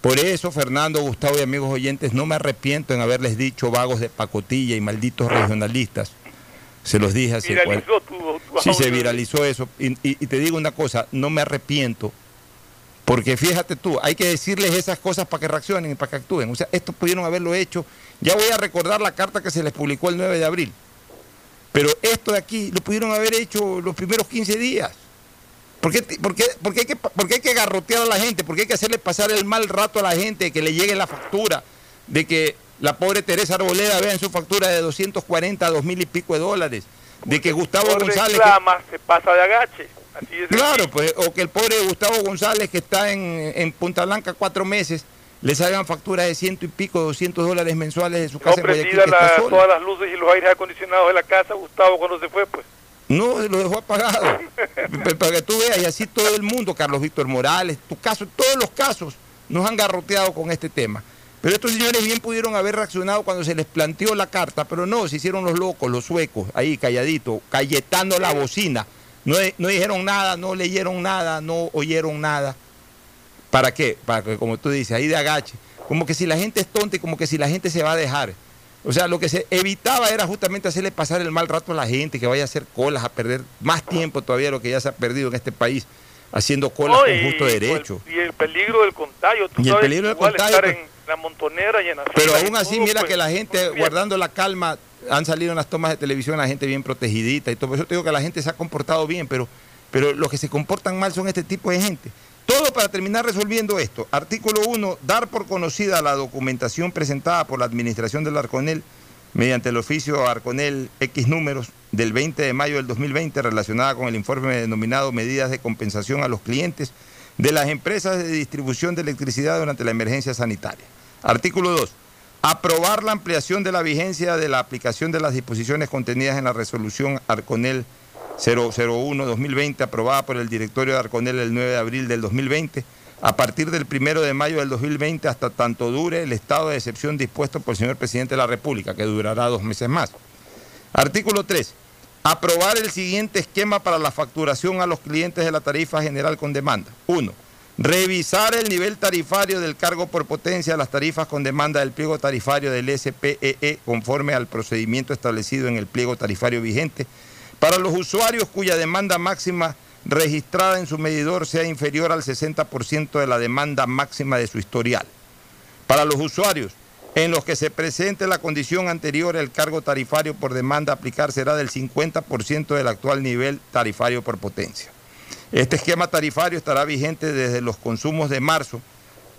por eso Fernando, Gustavo y amigos oyentes, no me arrepiento en haberles dicho vagos de pacotilla y malditos regionalistas. Se los dije hace... Viralizó tu, tu sí, se viralizó eso. Y, y, y te digo una cosa, no me arrepiento porque fíjate tú, hay que decirles esas cosas para que reaccionen y para que actúen. O sea, esto pudieron haberlo hecho. Ya voy a recordar la carta que se les publicó el 9 de abril. Pero esto de aquí lo pudieron haber hecho los primeros 15 días. ¿Por qué, por qué- por qué hay, que, por qué hay que garrotear a la gente? ¿Por qué hay que hacerle pasar el mal rato a la gente? Que le llegue la factura de que la pobre Teresa Arboleda vea en su factura de 240 a 2 mil y pico de dólares. De que Gustavo González... que- reclama, se pasa de agache. Claro, pues, o que el pobre Gustavo González que está en, en Punta Blanca cuatro meses, le salgan facturas de ciento y pico, 200 dólares mensuales de su No casa en Guayaquil, prendida la- todas las luces y los aires acondicionados de la casa, Gustavo, cuando se fue, pues. No, lo dejó apagado. [laughs] Para que tú veas, y así todo el mundo, Carlos Víctor Morales, tu caso, todos los casos nos han garroteado con este tema. Pero estos señores bien pudieron haber reaccionado cuando se les planteó la carta, pero no, se hicieron los locos, los suecos, ahí calladito, cayetando la bocina. No, no dijeron nada, no leyeron nada, no oyeron nada. ¿Para qué? Para que, como tú dices, ahí de agache. Como que si la gente es tonta y como que si la gente se va a dejar. O sea, lo que se evitaba era justamente hacerle pasar el mal rato a la gente, que vaya a hacer colas, a perder más tiempo todavía de lo que ya se ha perdido en este país, haciendo colas No, con y- justo y derecho. el- Y el peligro del contagio. Tú Y el peligro del contagio, estar pues. en la montonera y en la Pero y aún así, todo, mira pues, que la gente, guardando la calma, han salido en las tomas de televisión la gente bien protegidita y todo. Eso te digo que la gente se ha comportado bien, pero, pero los que se comportan mal son este tipo de gente. Todo para terminar resolviendo esto. Artículo 1, dar por conocida la documentación presentada por la Administración del Arconel mediante el oficio Arconel X números del 20 de mayo del 2020 relacionada con el informe denominado Medidas de compensación a los clientes de las empresas de distribución de electricidad durante la emergencia sanitaria. Artículo 2. Aprobar la ampliación de la vigencia de la aplicación de las disposiciones contenidas en la resolución Arconel 001-2020 aprobada por el directorio de Arconel el 9 de abril del 2020 a partir del 1 de mayo del 2020 hasta tanto dure el estado de excepción dispuesto por el señor presidente de la República, que durará dos meses más. Artículo 3. Aprobar el siguiente esquema para la facturación a los clientes de la tarifa general con demanda. 1. Revisar el nivel tarifario del cargo por potencia a las tarifas con demanda del pliego tarifario del SPEE e conforme al procedimiento establecido en el pliego tarifario vigente para los usuarios cuya demanda máxima registrada en su medidor sea inferior al 60% de la demanda máxima de su historial. Para los usuarios en los que se presente la condición anterior, el cargo tarifario por demanda aplicar será del 50% del actual nivel tarifario por potencia. Este esquema tarifario estará vigente desde los consumos de marzo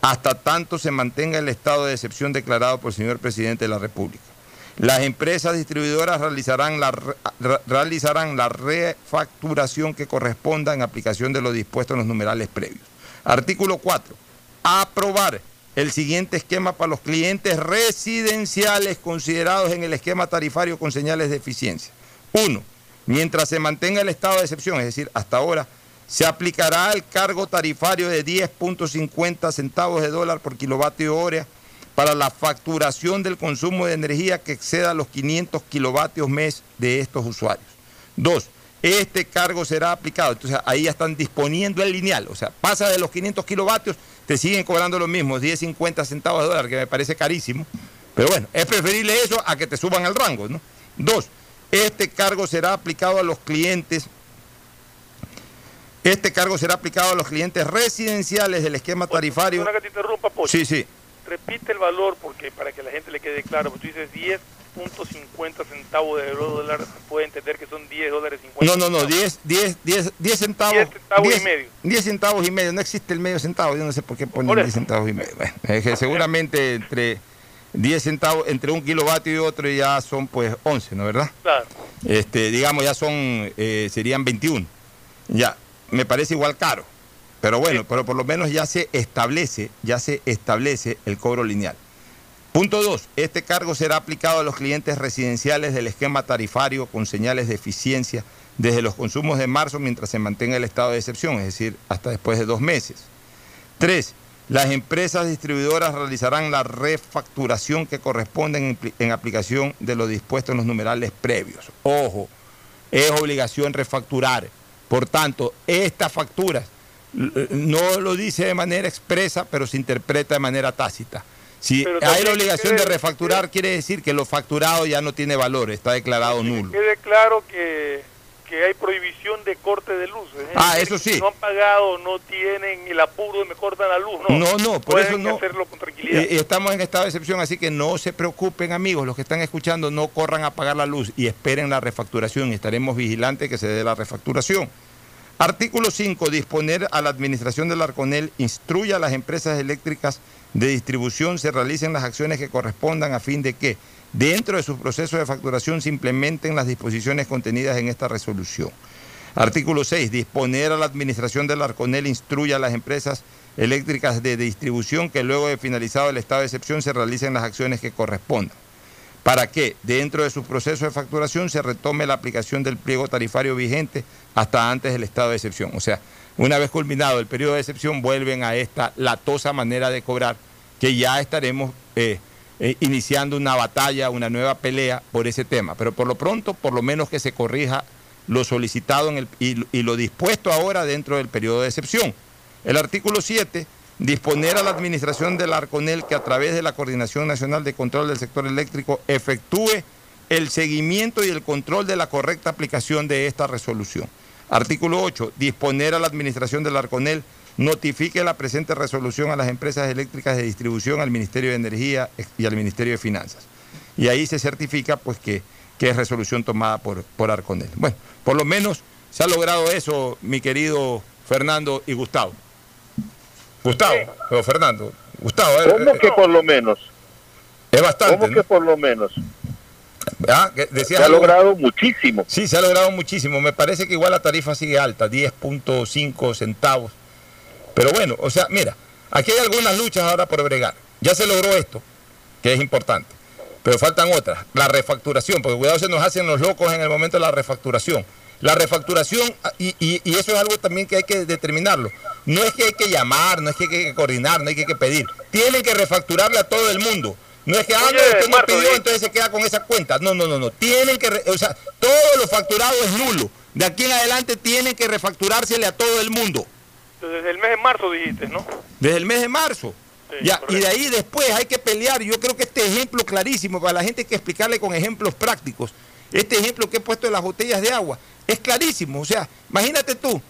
hasta tanto se mantenga el estado de excepción declarado por el señor presidente de la República. Las empresas distribuidoras realizarán la, realizarán la refacturación que corresponda en aplicación de lo dispuesto en los numerales previos. Artículo 4. Aprobar el siguiente esquema para los clientes residenciales considerados en el esquema tarifario con señales de eficiencia. 1. Mientras se mantenga el estado de excepción, es decir, hasta ahora, se aplicará el cargo tarifario de 10.50 centavos de dólar por kilovatio hora para la facturación del consumo de energía que exceda los 500 kilovatios mes de estos usuarios. Dos, este cargo será aplicado. Entonces ahí ya están disponiendo el lineal. O sea, pasa de los 500 kilovatios, te siguen cobrando lo mismo, 10.50 centavos de dólar, que me parece carísimo. Pero bueno, es preferible eso a que te suban el rango, ¿no? Dos, este cargo será aplicado a los clientes. Este cargo será aplicado a los clientes residenciales del esquema tarifario. que te interrumpa, Sí, sí repite el valor porque para que la gente le quede claro, tú dices 10.50 centavos de dólar, puede entender que son 10 dólares 50 No, no, no, 10, 10, 10, 10 centavos. 10 centavos 10, y medio. 10 centavos y medio, no existe el medio centavo, yo no sé por qué ponen 10 centavos y medio. Bueno, es que seguramente entre 10 centavos, entre un kilovatio y otro ya son pues 11, ¿no verdad? Claro. Este, digamos, ya son, eh, serían 21. Ya, me parece igual caro. Pero bueno, pero por lo menos ya se establece, ya se establece el cobro lineal. Punto 2. Este cargo será aplicado a los clientes residenciales del esquema tarifario con señales de eficiencia desde los consumos de marzo mientras se mantenga el estado de excepción, es decir, hasta después de dos meses. 3. Las empresas distribuidoras realizarán la refacturación que corresponde en, en aplicación de lo dispuesto en los numerales previos. Ojo, es obligación refacturar. Por tanto, estas facturas no lo dice de manera expresa, pero se interpreta de manera tácita. Si hay la obligación de refacturar, quiere decir que lo facturado ya no tiene valor, está declarado nulo. Quede claro que, hay prohibición de corte de luz. ah, eso sí. No han pagado, no tienen el apuro de me cortan la luz, no. No, no, por eso no. hacerlo con tranquilidad. Eh, estamos en estado de excepción, así que no se preocupen, amigos, los que están escuchando, no corran a pagar la luz y esperen la refacturación. Estaremos vigilantes que se dé la refacturación. Artículo 5. Disponer a la administración del Arconel instruya a las empresas eléctricas de distribución se realicen las acciones que correspondan a fin de que dentro de su proceso de facturación se implementen las disposiciones contenidas en esta resolución. Artículo 6. Disponer a la administración del Arconel instruya a las empresas eléctricas de distribución que luego de finalizado el estado de excepción se realicen las acciones que correspondan para que dentro de su proceso de facturación se retome la aplicación del pliego tarifario vigente hasta antes del estado de excepción. O sea, una vez culminado el periodo de excepción, vuelven a esta latosa manera de cobrar, que ya estaremos eh, eh, iniciando una batalla, una nueva pelea por ese tema. Pero por lo pronto, por lo menos que se corrija lo solicitado y, y lo dispuesto ahora dentro del periodo de excepción. El artículo 7 disponer a la administración del Arconel que a través de la Coordinación Nacional de Control del Sector Eléctrico efectúe el seguimiento y el control de la correcta aplicación de esta resolución. Artículo 8. Disponer a la administración del Arconel notifique la presente resolución a las empresas eléctricas de distribución, al Ministerio de Energía y al Ministerio de Finanzas. Y ahí se certifica pues que, que es resolución tomada por, por Arconel. Bueno, por lo menos se ha logrado eso, mi querido Fernando y Gustavo. Gustavo, o Fernando. Gustavo, eh, ¿Cómo eh, que por lo menos? es bastante. ¿Cómo ¿no? que por lo menos? Ah, Se ha algo. logrado muchísimo. Sí, se ha logrado muchísimo. Me parece que igual la tarifa sigue alta, 10.5 centavos. Pero bueno, o sea, mira, aquí hay algunas luchas ahora por bregar. Ya se logró esto, que es importante. Pero faltan otras. La refacturación, porque cuidado se nos hacen los locos en el momento de la refacturación. La refacturación, ah, y, y- y eso es algo también que hay que determinarlo. No es que hay que llamar, no es que hay que coordinar, no hay que pedir. Tienen que refacturarle a todo el mundo. No es que, ah, no, usted no pidió, entonces se queda con esa cuenta. No, no, no, no. Tienen que, o sea, todo lo facturado es nulo. De aquí en adelante tienen que refacturársele a todo el mundo. Desde el mes de marzo dijiste, ¿no? Desde el mes de marzo. Sí, Ya, y de ahí después hay que pelear. Yo creo que este ejemplo clarísimo, para la gente hay que explicarle con ejemplos prácticos. Este ejemplo que he puesto de las botellas de agua es clarísimo. O sea, imagínate tú,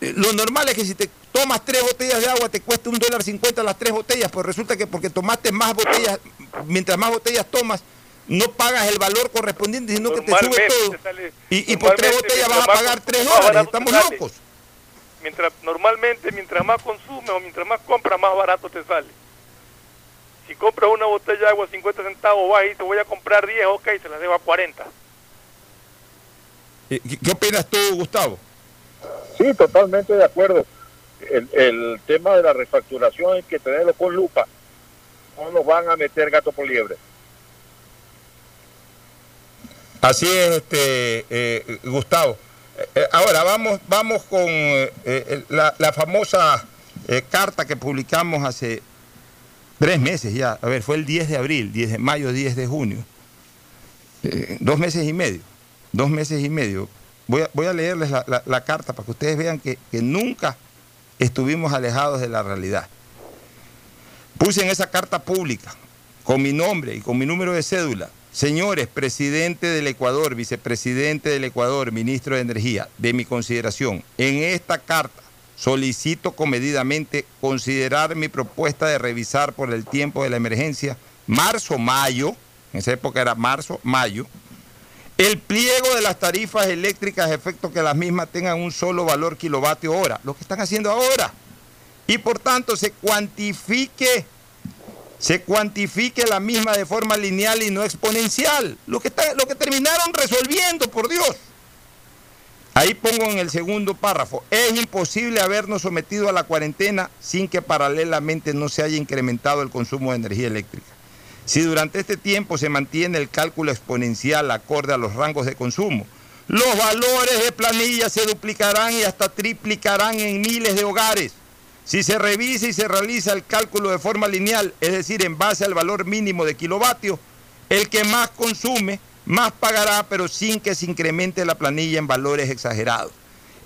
eh, lo normal es que si te tomas tres botellas de agua te cuesta un dólar cincuenta las tres botellas, pues resulta que porque tomaste más botellas, mientras más botellas tomas, no pagas el valor correspondiente, sino que te sube todo. te sale- Y, y por tres botellas vas a pagar tres dólares. Estamos locos. Mientras, normalmente, mientras más consumes o mientras más compras, más barato te sale. Si compras una botella de agua a 50 centavos, vas y te voy a comprar 10, ok, se la debo a 40. Eh, ¿Qué, qué opinas tú, Gustavo? Sí, totalmente de acuerdo. El, el tema de la refacturación hay que tenerlo con lupa. No nos van a meter gato por liebre. Así es, este, eh, Gustavo. Eh, eh, ahora vamos, vamos con eh, la, famosa carta que publicamos hace tres meses ya. A ver, fue el 10 de abril, 10 de mayo, 10 de junio. Dos meses y medio. Dos meses y medio. Voy a, leerles la carta para que ustedes vean que, que nunca estuvimos alejados de la realidad. Puse en esa carta pública, con mi nombre y con mi número de cédula, señores, presidente del Ecuador, vicepresidente del Ecuador, ministro de Energía, de mi consideración, en esta carta solicito comedidamente considerar mi propuesta de revisar por el tiempo de la emergencia, marzo-mayo, en esa época era marzo-mayo, el pliego de las tarifas eléctricas, a efecto que las mismas tengan un solo valor kilovatio hora, lo que están haciendo ahora. Y por tanto se cuantifique, se cuantifique la misma de forma lineal y no exponencial. Lo que, está- lo que terminaron resolviendo, por Dios. Ahí pongo en el segundo párrafo, es imposible habernos sometido a la cuarentena sin que paralelamente no se haya incrementado el consumo de energía eléctrica. Si durante este tiempo se mantiene el cálculo exponencial acorde a los rangos de consumo, los valores de planilla se duplicarán y hasta triplicarán en miles de hogares. Si se revisa y se realiza el cálculo de forma lineal, es decir, en base al valor mínimo de kilovatios, el que más consume, más pagará, pero sin que se incremente la planilla en valores exagerados.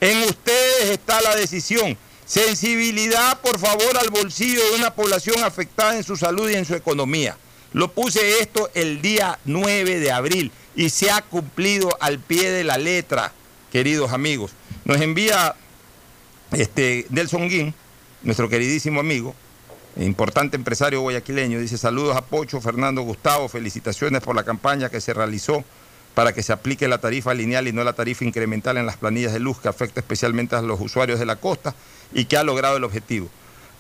En ustedes está la decisión. Sensibilidad, por favor, al bolsillo de una población afectada en su salud y en su economía. Lo puse esto el día 9 de abril y se ha cumplido al pie de la letra, queridos amigos. Nos envía este, Nelson Guín, nuestro queridísimo amigo, importante empresario guayaquileño, dice saludos a Pocho, Fernando Gustavo, felicitaciones por la campaña que se realizó para que se aplique la tarifa lineal y no la tarifa incremental en las planillas de luz que afecta especialmente a los usuarios de la costa y que ha logrado el objetivo.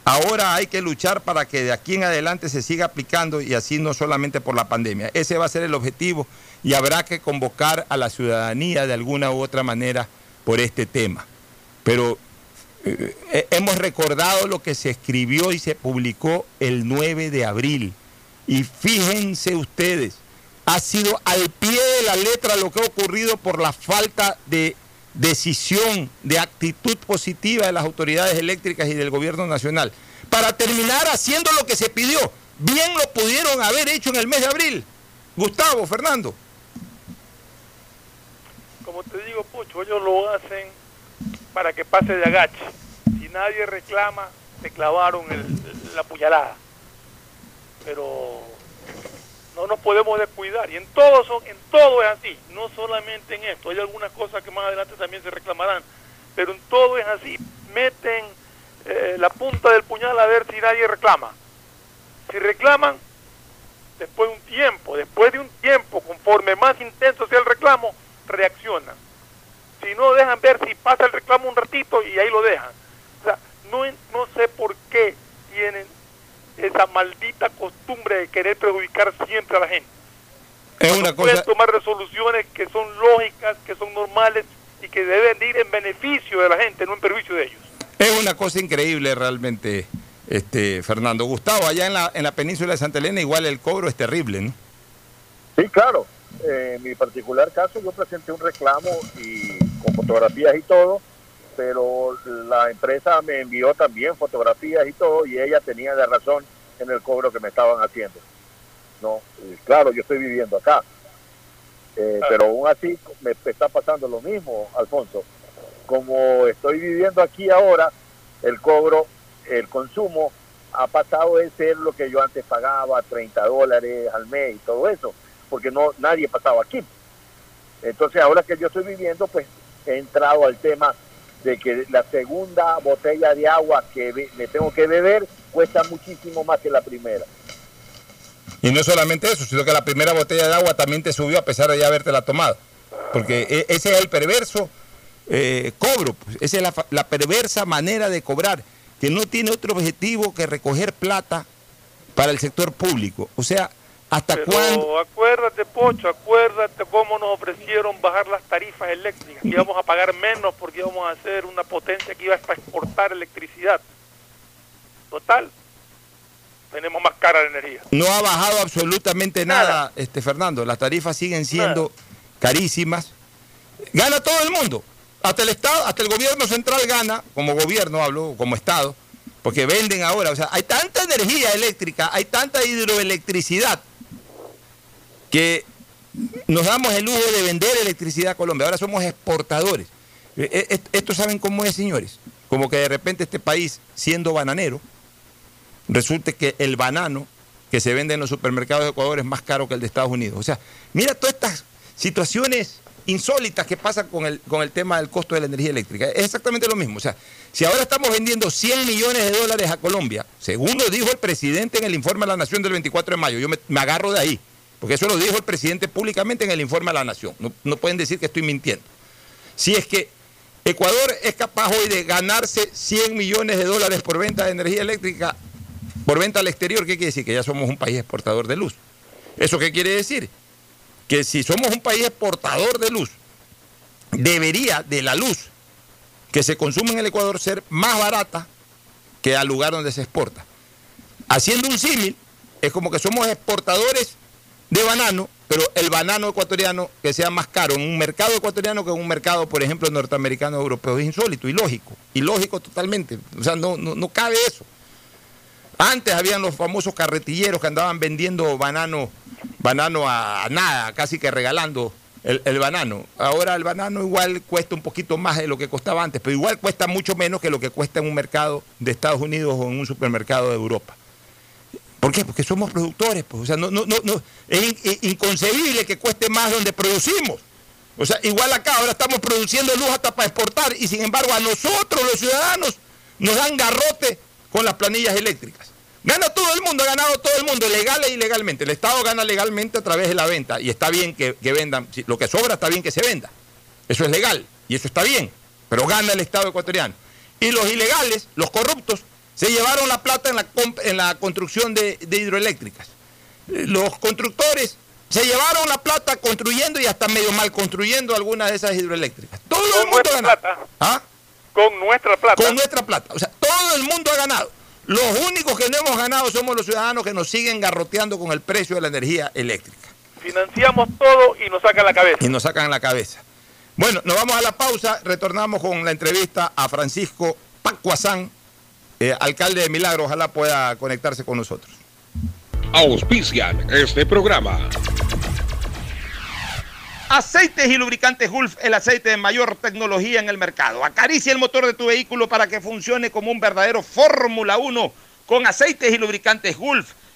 Ahora hay que luchar para que de aquí en adelante se siga aplicando y así no solamente por la pandemia. Ese va a ser el objetivo y habrá que convocar a la ciudadanía de alguna u otra manera por este tema. Pero hemos recordado lo que se escribió y se publicó el 9 de abril. Y fíjense ustedes, ha sido al pie de la letra lo que ha ocurrido por la falta de decisión, de actitud positiva de las autoridades eléctricas y del gobierno nacional. Para terminar haciendo lo que se pidió, bien lo pudieron haber hecho en el mes de abril. Gustavo, Fernando. Como te digo, Pocho, ellos lo hacen para que pase de agache. Si nadie reclama, te clavaron la puñalada. Pero no nos podemos descuidar. Y en todo, son, en todo es así, no solamente en esto. Hay algunas cosas que más adelante también se reclamarán, pero en todo es así. Meten eh, la punta del puñal a ver si nadie reclama. Si reclaman, después de un tiempo, después de un tiempo, conforme más intenso sea el reclamo, reaccionan. Si no, dejan ver si pasa el reclamo un ratito y ahí lo dejan. O sea, no, no sé por qué esa maldita costumbre de querer perjudicar siempre a la gente. Es una no pueden cosa. tomar resoluciones que son lógicas, que son normales y que deben de ir en beneficio de la gente, no en perjuicio de ellos. Es una cosa increíble realmente, este Fernando. Gustavo, allá en la, en la península de Santa Elena igual el cobro es terrible, ¿no? Sí, claro. En mi particular caso yo presenté un reclamo y con fotografías y todo, pero la empresa me envió también fotografías y todo y ella tenía de razón en el cobro que me estaban haciendo. No, y claro, yo estoy viviendo acá. Eh, pero aún así me está pasando lo mismo, Alfonso. Como estoy viviendo aquí ahora, el cobro, el consumo ha pasado de ser lo que yo antes pagaba, 30 dólares al mes y todo eso, porque no nadie pasaba aquí. Entonces ahora que yo estoy viviendo, pues he entrado al tema de que la segunda botella de agua que me tengo que beber cuesta muchísimo más que la primera. Y no solamente eso, sino que la primera botella de agua también te subió a pesar de ya habértela tomado. Porque e- ese es el perverso eh, cobro, pues. esa es la, la perversa manera de cobrar, que no tiene otro objetivo que recoger plata para el sector público. O sea, ¿hasta cuándo? Pero acuérdate, Pocho, acuérdate cómo nos ofrecieron bajar las tarifas eléctricas, que íbamos a pagar menos porque íbamos a hacer una potencia que iba a exportar electricidad. Total, tenemos más cara la energía. No ha bajado absolutamente nada, este Fernando. Las tarifas siguen siendo carísimas. Gana todo el mundo. Hasta el Estado, hasta el gobierno central gana, como gobierno hablo, como Estado, porque venden ahora. O sea, hay tanta energía eléctrica, hay tanta hidroelectricidad que nos damos el lujo de vender electricidad a Colombia. Ahora somos exportadores. Eh, eh, Esto saben cómo es, señores. Como que de repente este país, siendo bananero, resulte que el banano que se vende en los supermercados de Ecuador es más caro que el de Estados Unidos. O sea, mira todas estas situaciones insólitas que pasan con el, con el tema del costo de la energía eléctrica. Es exactamente lo mismo. O sea, si ahora estamos vendiendo 100 millones de dólares a Colombia, según lo dijo el presidente en el informe de la Nación del 24 de mayo, yo me agarro de ahí, porque eso lo dijo el presidente públicamente en el informe de la Nación. No, no pueden decir que estoy mintiendo. Si es que Ecuador es capaz hoy de ganarse 100 millones de dólares por venta de energía eléctrica, por venta al exterior, ¿qué quiere decir? Que ya somos un país exportador de luz. ¿Eso qué quiere decir? Que si somos un país exportador de luz, debería de la luz que se consume en el Ecuador ser más barata que al lugar donde se exporta. Haciendo un símil, es como que somos exportadores de banano, pero el banano ecuatoriano que sea más caro en un mercado ecuatoriano que en un mercado, por ejemplo, norteamericano o europeo. Es insólito, ilógico, ilógico totalmente. O sea, no, no, no cabe eso. Antes habían los famosos carretilleros que andaban vendiendo banano, banano a, nada, casi que regalando el, el banano. Ahora el banano igual cuesta un poquito más de lo que costaba antes, pero igual cuesta mucho menos que lo que cuesta en un mercado de Estados Unidos o en un supermercado de Europa. ¿Por qué? Porque somos productores. Pues. O sea, no, no, no. Es in- in- inconcebible que cueste más donde producimos. O sea, igual acá, ahora estamos produciendo luz hasta para exportar y sin embargo a nosotros, los ciudadanos, nos dan garrote con las planillas eléctricas. Gana todo el mundo, ha ganado todo el mundo, legal e ilegalmente. El Estado gana legalmente a través de la venta y está bien que, vendan. Lo que sobra está bien que se venda. Eso es legal y eso está bien, pero gana el Estado ecuatoriano. Y los ilegales, los corruptos, se llevaron la plata en la, en la construcción de, de hidroeléctricas. Los constructores se llevaron la plata construyendo y hasta medio mal construyendo algunas de esas hidroeléctricas. Todo el mundo ha ganado. ¿Ah? Con nuestra plata. Con nuestra plata. O sea, todo el mundo ha ganado. Los únicos que no hemos ganado somos los ciudadanos que nos siguen garroteando con el precio de la energía eléctrica. Financiamos todo y nos sacan la cabeza. Y nos sacan la cabeza. Bueno, nos vamos a la pausa, retornamos con la entrevista a Francisco Pacuazán, eh, alcalde de Milagro, ojalá pueda conectarse con nosotros. Auspician este programa. Aceites y lubricantes Gulf, el aceite de mayor tecnología en el mercado. Acaricia el motor de tu vehículo para que funcione como un verdadero Fórmula 1 con aceites y lubricantes Gulf.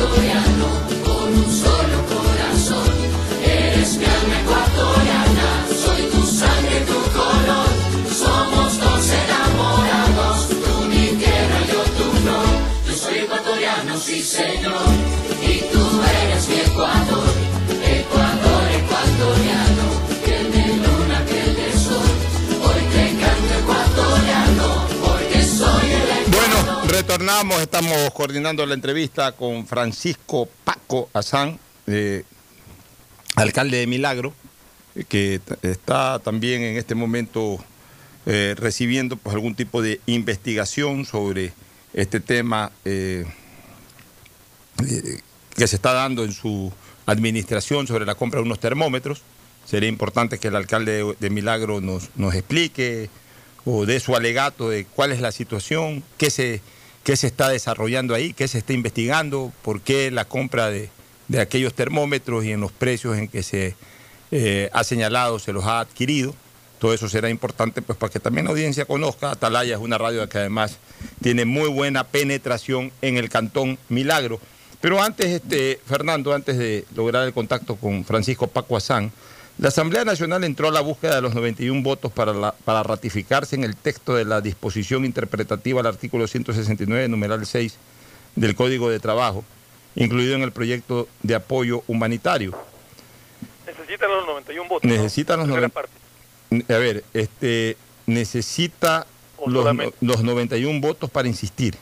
ecuatoriano, con un solo corazón. Eres mi alma ecuatoriana, soy tu sangre, tu color, somos dos enamorados, tú mi tierra, yo tu flor. Yo soy ecuatoriano, sí señor, y tú eres mi Ecuador, estamos coordinando la entrevista con Francisco Paco Azán, eh, alcalde de Milagro, eh, que está también en este momento eh, recibiendo pues, algún tipo de investigación sobre este tema que se está dando en su administración sobre la compra de unos termómetros. Sería importante que el alcalde de, de Milagro nos, nos explique o dé su alegato de cuál es la situación, qué se, qué se está desarrollando ahí, qué se está investigando, por qué la compra de, de aquellos termómetros y en los precios en que se eh, ha señalado, se los ha adquirido. Todo eso será importante pues para que también la audiencia conozca. Atalaya es una radio que además tiene muy buena penetración en el cantón Milagro. Pero antes, este, Fernando, antes de lograr el contacto con Francisco Paco Azán, la Asamblea Nacional entró a la búsqueda de los 91 votos para, la- para ratificarse en el texto de la disposición interpretativa al artículo 169, numeral 6 del Código de Trabajo, incluido en el proyecto de apoyo humanitario. Necesitan los 91 votos. ¿no? Necesitan los Tercera noven- parte. A ver, este necesita los, los 91 votos para insistir.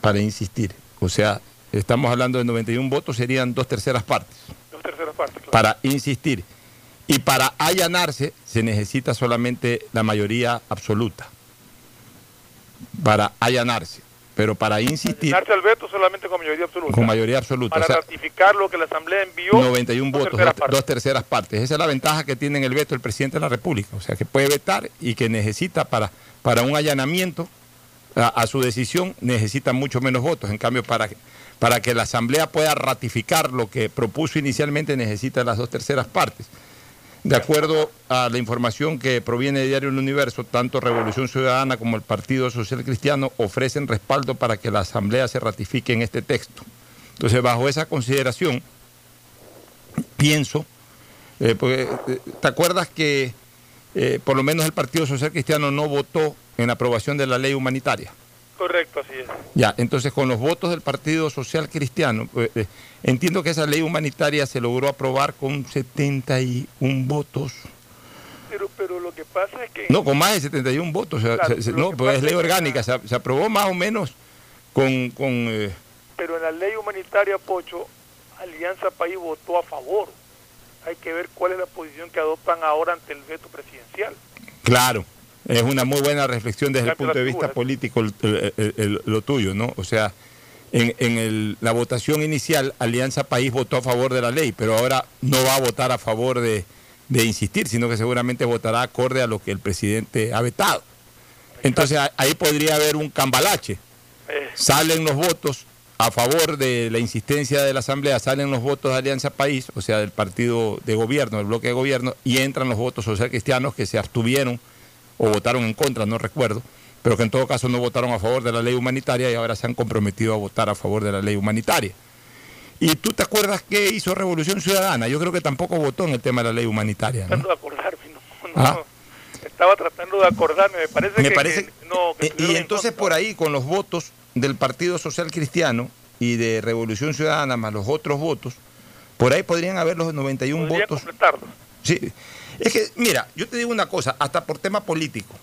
Para insistir. O sea, estamos hablando de 91 votos, serían dos terceras partes. Dos terceras partes, claro. Para insistir. Y para allanarse se necesita solamente la mayoría absoluta. Para allanarse. Pero para insistir, al veto solamente con mayoría absoluta. con mayoría absoluta. Para O sea, ratificar lo que la Asamblea envió. 91 dos votos, terceras dos, dos terceras partes. Esa es la ventaja que tiene en el veto el presidente de la República. O sea, que puede vetar y que necesita para, para un allanamiento a, a su decisión, necesita mucho menos votos. En cambio, para, para que la Asamblea pueda ratificar lo que propuso inicialmente, necesita las dos terceras partes. De acuerdo a la información que proviene de Diario El Universo, tanto Revolución Ciudadana como el Partido Social Cristiano ofrecen respaldo para que la Asamblea se ratifique en este texto. Entonces, bajo esa consideración, pienso, eh, porque, eh, ¿te acuerdas que eh, por lo menos el Partido Social Cristiano no votó en aprobación de la ley humanitaria? Correcto, así es. Ya, entonces con los votos del Partido Social Cristiano, eh, eh, entiendo que esa ley humanitaria se logró aprobar con 71 votos. Pero, pero lo que pasa es que... No, con más de 71 votos. Claro, se- no, pues es ley orgánica. Se, se aprobó más o menos con... con eh, Pero en la ley humanitaria, Pocho, Alianza País votó a favor. Hay que ver cuál es la posición que adoptan ahora ante el veto presidencial. claro, es una muy buena reflexión desde el punto de vista político el- el- el- el- lo tuyo, ¿no? O sea, en, en el- la votación inicial, Alianza País votó a favor de la ley, pero ahora no va a votar a favor de, de insistir, sino que seguramente votará acorde a lo que el presidente ha vetado. Entonces ahí podría haber un cambalache. Eh, Salen los votos a favor de la insistencia de la Asamblea, salen los votos de Alianza País, o sea, del partido de gobierno, del bloque de gobierno, y entran los votos social cristianos que se abstuvieron o votaron en contra, no recuerdo, pero que en todo caso no votaron a favor de la ley humanitaria y ahora se han comprometido a votar a favor de la ley humanitaria. ¿Y tú te acuerdas qué hizo Revolución Ciudadana? Yo creo que tampoco votó en el tema de la ley humanitaria. ¿no? tratando de acordarme, no, [laughs] no, Ah. estaba tratando de acordarme, me parece Me que, parece- que no, que Eh, Y en entonces por ahí, con los votos del Partido Social Cristiano y de Revolución Ciudadana, más los otros votos, por ahí podrían haber los 91 Podría votos. Sí. Es que, mira, yo te digo una cosa, hasta por tema político.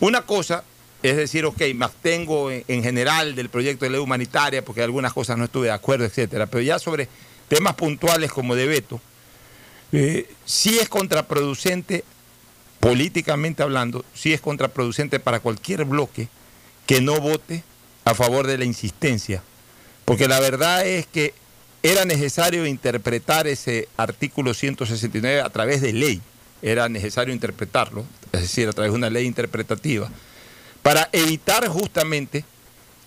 Una cosa es decir, ok, me abstengo en, en general del proyecto de ley humanitaria porque algunas cosas no estuve de acuerdo, etcétera. Pero ya sobre temas puntuales como de veto, eh, sí es contraproducente, políticamente hablando, sí es contraproducente para cualquier bloque que no vote a favor de la insistencia. Porque la verdad es que era necesario interpretar ese artículo 169 a través de ley. Era necesario interpretarlo, es decir, a través de una ley interpretativa, para evitar justamente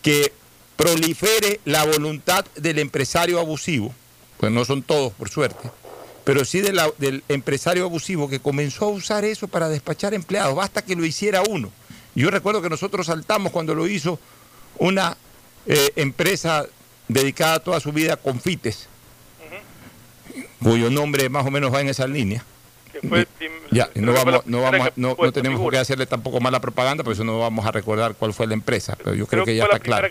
que prolifere la voluntad del empresario abusivo, pues no son todos por suerte, pero sí del empresario abusivo que comenzó a usar eso para despachar empleados, basta que lo hiciera uno. Yo recuerdo que nosotros saltamos cuando lo hizo una eh, empresa dedicada toda su vida a confites, cuyo nombre más o menos va en esa línea. Fue Ya, no, vamos, vamos, tenemos por qué hacerle tampoco mala propaganda, por eso no vamos a recordar cuál fue la empresa, pero yo creo, Creo que ya está claro.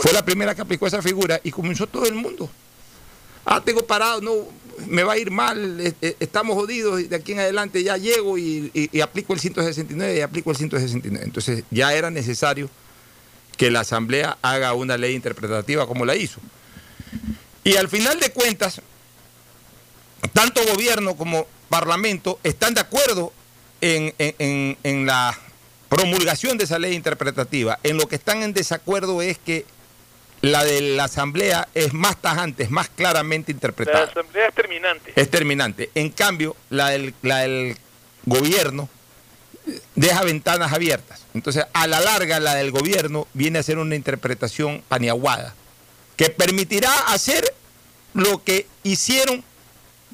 Fue la primera que aplicó esa figura y comenzó todo el mundo. Ah, tengo parado, no, me va a ir mal, eh, eh, estamos jodidos de aquí en adelante ya llego y, y- y aplico el 169 y aplico el 169. Entonces ya era necesario que la Asamblea haga una ley interpretativa como la hizo. Y al final de cuentas, tanto gobierno como parlamento están de acuerdo en, en- en- en la promulgación de esa ley interpretativa. En lo que están en desacuerdo es que la de la Asamblea es más tajante, es más claramente La interpretada. asamblea es terminante. Es terminante. En cambio, la del, la del gobierno deja ventanas abiertas. Entonces, a la larga, la del gobierno viene a ser una interpretación paniaguada, que permitirá hacer lo que hicieron,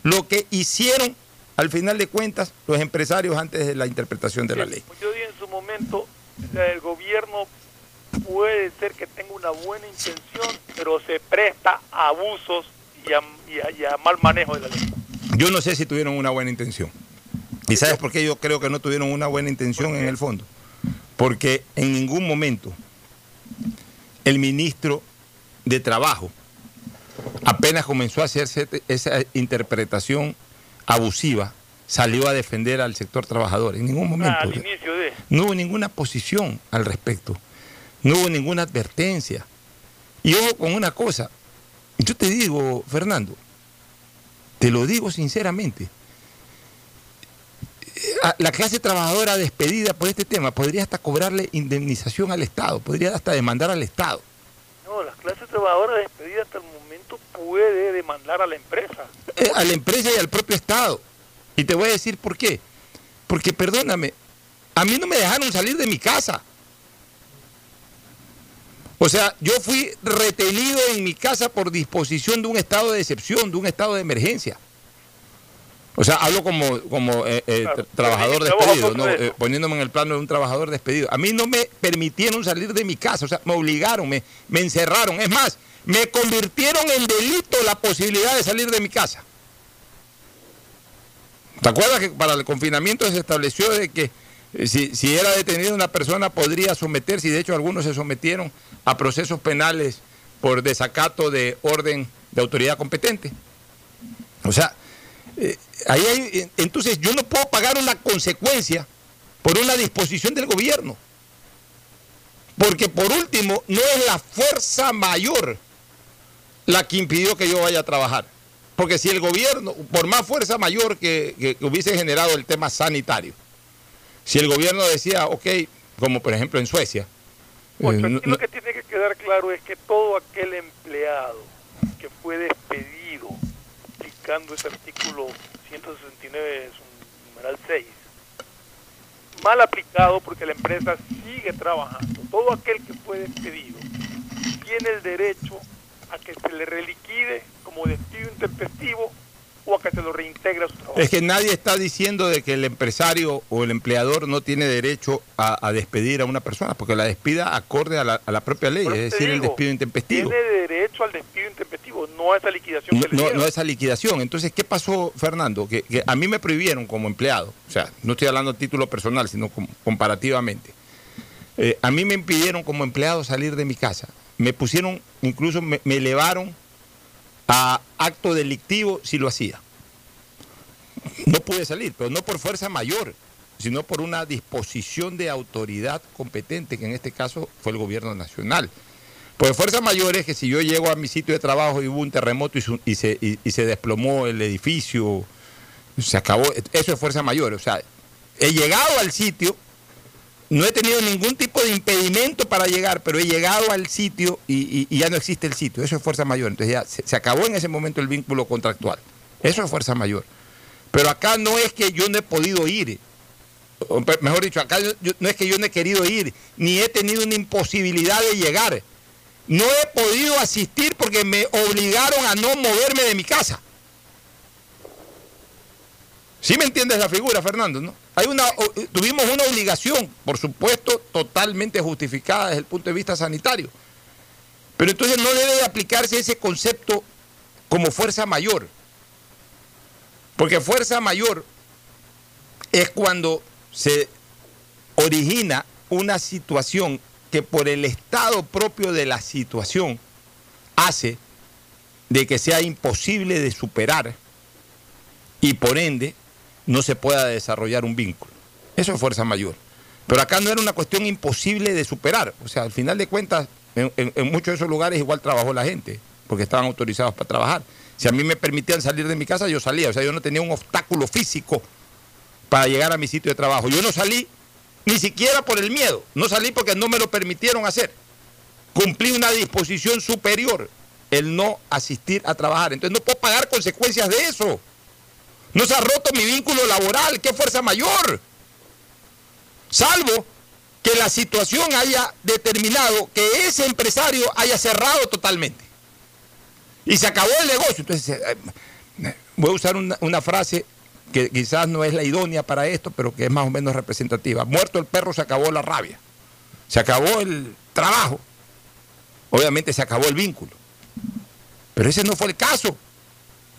lo que hicieron al final de cuentas los empresarios antes de la interpretación de la ley. Yo dije en su momento, del gobierno puede ser que tenga una buena intención, pero se presta a abusos y a, y a- y a mal manejo de la ley. Yo no sé si tuvieron una buena intención. ¿Y sabes por qué yo creo que no tuvieron una buena intención en el fondo? Porque en ningún momento el ministro de Trabajo apenas comenzó a hacerse esa interpretación abusiva, salió a defender al sector trabajador. En ningún momento. Ah, al inicio de... No hubo ninguna posición al respecto. No hubo ninguna advertencia. Y ojo con una cosa. Yo te digo, Fernando, te lo digo sinceramente. La clase trabajadora despedida por este tema podría hasta cobrarle indemnización al Estado, podría hasta demandar al Estado. No, la clase trabajadora despedida hasta el momento puede demandar a la empresa. Eh, a la empresa y al propio Estado. Y te voy a decir por qué. Porque perdóname, a mí no me dejaron salir de mi casa. O sea, yo fui retenido en mi casa por disposición de un estado de excepción, de un estado de emergencia. O sea, hablo como, como eh, eh, tra- trabajador despedido. Eh, poniéndome en el plano de un trabajador despedido. A mí no me permitieron salir de mi casa, o sea, me obligaron, me, me encerraron. Es más, me convirtieron en delito la posibilidad de salir de mi casa. ¿Te acuerdas que para el confinamiento se estableció de que si, si era detenida una persona podría someterse, y de hecho algunos se sometieron a procesos penales por desacato de orden de autoridad competente? O sea, eh, ahí hay, entonces yo no puedo pagar una consecuencia por una disposición del gobierno. Porque por último, no es la fuerza mayor la que impidió que yo vaya a trabajar. Porque si el gobierno, por más fuerza mayor que, que hubiese generado el tema sanitario, si el gobierno decía, ok, como por ejemplo en Suecia, Ocho, eh, aquí no- lo que tiene que quedar claro es que todo aquel empleado que fue despedido ese artículo 169, su numeral 6, mal aplicado porque la empresa sigue trabajando, todo aquel que fue despedido tiene el derecho a que se le reliquide como despido intempestivo o a que se lo reintegre a su trabajo. Es que nadie está diciendo de que el empresario o el empleador no tiene derecho a, a despedir a una persona, porque la despida acorde a la, a la propia ley, es decir, el despido intempestivo. Tiene derecho al despido intempestivo, no a esa liquidación No, le no, no esa liquidación. Entonces, ¿qué pasó, Fernando? Que, que a mí me prohibieron como empleado, o sea, no estoy hablando a título personal, sino com- comparativamente. Eh, a mí me impidieron como empleado salir de mi casa. Me pusieron, incluso me, me elevaron a acto delictivo si lo hacía. No pude salir, pero no por fuerza mayor, sino por una disposición de autoridad competente, que en este caso fue el gobierno nacional. Pues fuerza mayor es que si yo llego a mi sitio de trabajo y hubo un terremoto y, su- y se, y- y se desplomó el edificio, se acabó, eso es fuerza mayor. O sea, he llegado al sitio, no he tenido ningún tipo de impedimento para llegar, pero he llegado al sitio y, ya no existe el sitio. Eso es fuerza mayor. Entonces ya se, acabó en ese momento el vínculo contractual. Eso es fuerza mayor. Pero acá no es que yo no he podido ir. Mejor dicho, acá yo- no es que yo no he querido ir, ni he tenido una imposibilidad de llegar. No he podido asistir porque me obligaron a no moverme de mi casa. ¿Sí me entiendes la figura, Fernando? ¿no? Hay una, o- tuvimos una obligación, por supuesto, totalmente justificada desde el punto de vista sanitario. Pero entonces no debe de aplicarse ese concepto como fuerza mayor. Porque fuerza mayor es cuando se origina una situación que por el estado propio de la situación hace de que sea imposible de superar y por ende no se pueda desarrollar un vínculo. Eso es fuerza mayor. Pero acá no era una cuestión imposible de superar. O sea, al final de cuentas, en, muchos de esos lugares igual trabajó la gente, porque estaban autorizados para trabajar. Si a mí me permitían salir de mi casa, yo salía. O sea, yo no tenía un obstáculo físico para llegar a mi sitio de trabajo. Yo no salí ni siquiera por el miedo. No salí porque no me lo permitieron hacer. Cumplí una disposición superior, el no asistir a trabajar. Entonces no puedo pagar consecuencias de eso. No se ha roto mi vínculo laboral. ¿Qué fuerza mayor? Salvo que la situación haya determinado que ese empresario haya cerrado totalmente. Y se acabó el negocio. Entonces, eh, voy a usar una, una frase que quizás no es la idónea para esto, pero que es más o menos representativa. Muerto el perro, se acabó la rabia. Se acabó el trabajo. Obviamente se acabó el vínculo. Pero ese no fue el caso.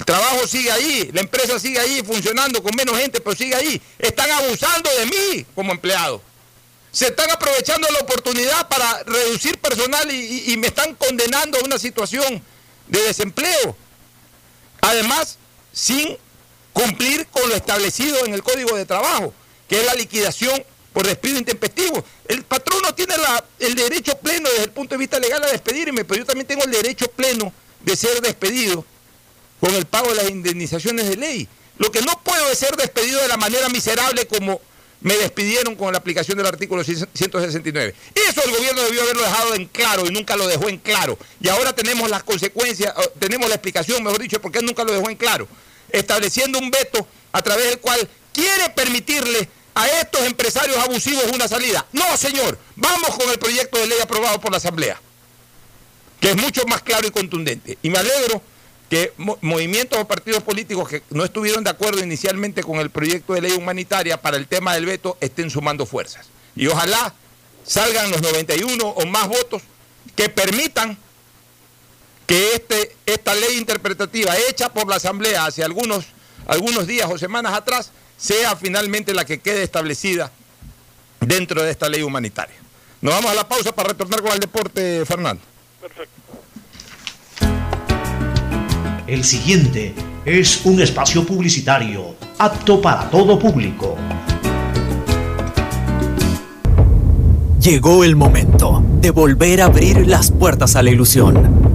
Trabajo sigue ahí, la empresa sigue ahí funcionando con menos gente, pero sigue ahí. Están abusando de mí como empleado. Se están aprovechando la oportunidad para reducir personal y, me están condenando a una situación de desempleo. Además, sin cumplir con lo establecido en el Código de Trabajo, que es la liquidación por despido intempestivo. El patrono tiene la- el derecho pleno desde el punto de vista legal a despedirme, pero yo también tengo el derecho pleno de ser despedido con el pago de las indemnizaciones de ley. Lo que no puedo es ser despedido de la manera miserable como me despidieron con la aplicación del artículo 169. Eso el gobierno debió haberlo dejado en claro y nunca lo dejó en claro. Y ahora tenemos las consecuencias, tenemos la explicación, mejor dicho, por qué nunca lo dejó en claro. Estableciendo un veto a través del cual quiere permitirle a estos empresarios abusivos una salida. No, señor, vamos con el proyecto de ley aprobado por la Asamblea que es mucho más claro y contundente. Y me alegro que mo- movimientos o partidos políticos que no estuvieron de acuerdo inicialmente con el proyecto de ley humanitaria para el tema del veto estén sumando fuerzas. Y ojalá salgan los 91 o más votos que permitan que este, esta ley interpretativa hecha por la Asamblea hace algunos algunos días o semanas atrás, sea finalmente la que quede establecida dentro de esta ley humanitaria. Nos vamos a la pausa para retornar con el deporte, Fernando. Perfecto. El siguiente es un espacio publicitario apto para todo público. Llegó el momento de volver a abrir las puertas a la ilusión,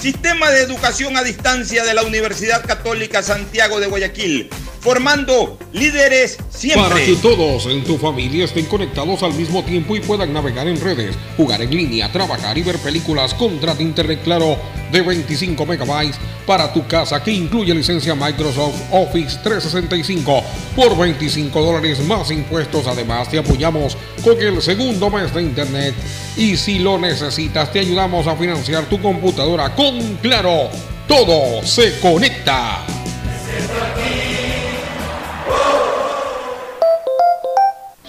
Sistema de educación a distancia de la Universidad Católica Santiago de Guayaquil, formando líderes siempre. Para que todos en tu familia estén conectados al mismo tiempo y puedan navegar en redes, jugar en línea, trabajar y ver películas, contrata internet claro de 25 megabytes para tu casa que incluye licencia Microsoft Office 365 por 25 dólares más impuestos. Además te apoyamos con el segundo mes de internet y si lo necesitas te ayudamos a financiar tu computadora con Claro. Todo se conecta.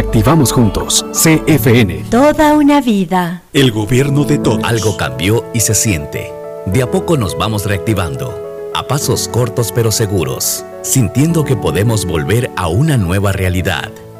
reactivamos juntos. CFN. Toda una vida. El gobierno de todos. Algo cambió y se siente. De a poco nos vamos reactivando, a pasos cortos pero seguros, sintiendo que podemos volver a una nueva realidad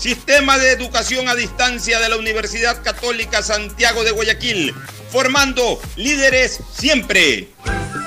Sistema de Educación a Distancia de la Universidad Católica Santiago de Guayaquil, formando líderes siempre.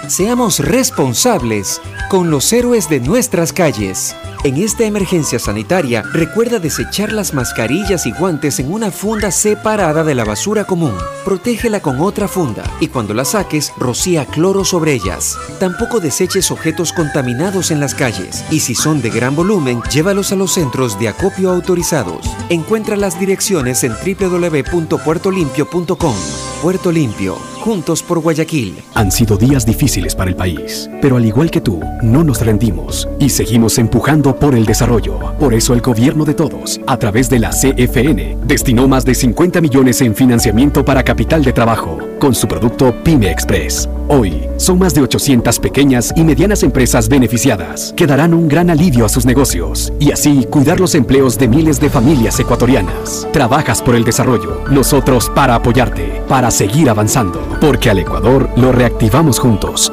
Seamos responsables con los héroes de nuestras calles. En esta emergencia sanitaria, recuerda desechar las mascarillas y guantes en una funda separada de la basura común. Protégela con otra funda y cuando la saques, rocía cloro sobre ellas. Tampoco deseches objetos contaminados en las calles y si son de gran volumen, llévalos a los centros de acopio autorizados. Encuentra las direcciones en www.puertolimpio.com. Puerto Limpio, juntos por Guayaquil. Han sido días difíciles para el país, pero al igual que tú, no nos rendimos y seguimos empujando por el desarrollo. Por eso el gobierno de todos, a través de la CFN, destinó más de 50 millones en financiamiento para capital de trabajo, con su producto Pyme Express. Hoy, son más de 800 pequeñas y medianas empresas beneficiadas que darán un gran alivio a sus negocios y así cuidar los empleos de miles de familias ecuatorianas. Trabajas por el desarrollo, nosotros para apoyarte, para seguir avanzando, porque al Ecuador lo reactivamos juntos.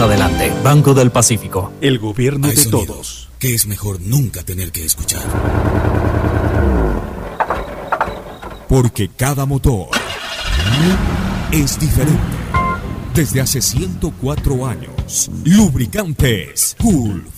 adelante. Banco del Pacífico. El gobierno Hay de todos. Que es mejor nunca tener que escuchar. Porque cada motor es diferente. Desde hace 104 años, Lubricantes Gulf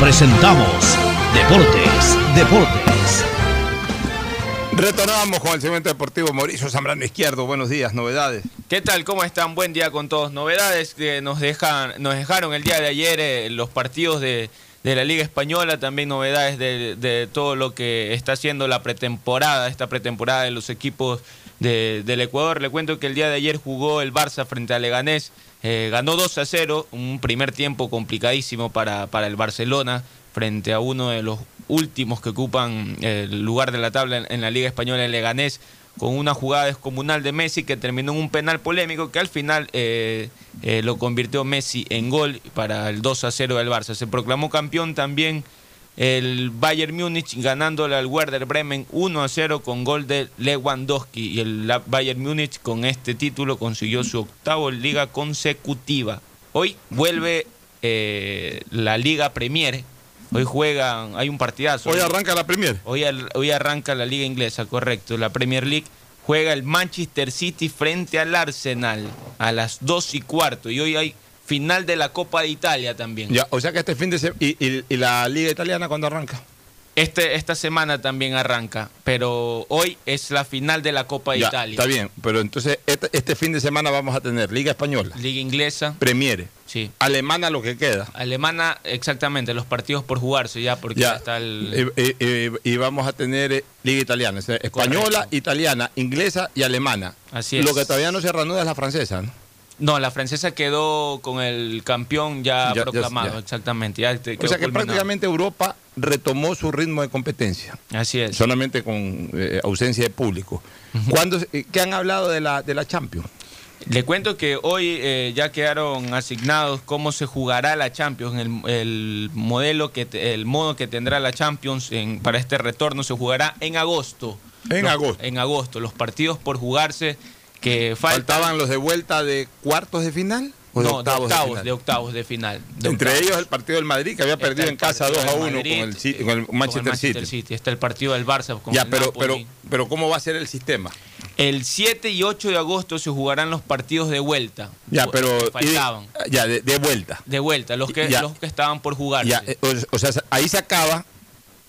presentamos Deportes, Deportes. Retornamos con el segmento deportivo Mauricio Zambrano Izquierdo. Buenos días, novedades. ¿Qué tal? ¿Cómo están? Buen día con todos. Novedades que nos dejan, nos dejaron el día de ayer eh, los partidos de, de la Liga Española, también novedades de, de todo lo que está haciendo la pretemporada, esta pretemporada de los equipos de- del Ecuador. Le cuento que el día de ayer jugó el Barça frente a Leganés, eh, ganó 2 a 0, un primer tiempo complicadísimo para, para el Barcelona frente a uno de los últimos que ocupan el lugar de la tabla en, la Liga Española, el Leganés, con una jugada descomunal de Messi que terminó en un penal polémico que al final eh, eh, lo convirtió Messi en gol para el 2 a 0 del Barça. Se proclamó campeón también el Bayern Múnich ganándole al Werder Bremen 1 a 0 con gol de Lewandowski y el Bayern Múnich con este título consiguió su octavo liga consecutiva. Hoy vuelve eh, la Liga Premier. Hoy juegan, hay un partidazo. Hoy arranca la Premier. Hoy, hoy arranca la Liga Inglesa, correcto. La Premier League juega el Manchester City frente al Arsenal a las 2 y cuarto. Y hoy hay final de la Copa de Italia también. Ya, o sea que este fin de semana. ¿Y, y- y la Liga Italiana cuándo arranca? Este, esta semana también arranca, pero hoy es la final de la Copa de Ya, Italia. Está bien, pero entonces este, este fin de semana vamos a tener Liga Española, Liga Inglesa. Premier, Sí. Alemana lo que queda. Alemana, exactamente, los partidos por jugarse ya, porque ya, Ya. está el... Y, y- y- y vamos a tener eh, Liga Italiana, o sea, española, italiana, inglesa y alemana. Así es. Lo que todavía no se reanuda es la francesa, ¿no? No, la francesa quedó con el campeón ya, proclamado, ya. exactamente. Ya O sea que culminado. prácticamente Europa retomó su ritmo de competencia. Así es. Solamente con eh, ausencia de público. ¿Cuándo, eh, ¿Qué han hablado de la, de la Champions? Le cuento que hoy eh, ya quedaron asignados cómo se jugará la Champions, el, el modelo que te- el modo que tendrá la Champions en- para este retorno se jugará en agosto. En Los- agosto. En agosto. Los partidos por jugarse que. ¿Faltaban los de vuelta de cuartos de final? ¿O de no, octavos de octavos, final? de octavos de final. De Entre octavos. ellos el partido del Madrid, que había Está perdido en casa 2 partido a del 1 Madrid, con el, Ci- con el con el Manchester, Manchester City. Está el partido del Barça con Ya, el pero, pero, Napoli. pero ¿cómo va a ser el sistema? El 7 y 8 de agosto se jugarán los partidos de vuelta. Ya, pero... faltaban. y ya, de, de vuelta. De vuelta, los que, Ya. los que estaban por jugar. Ya, eh, o, o sea, ahí se acaba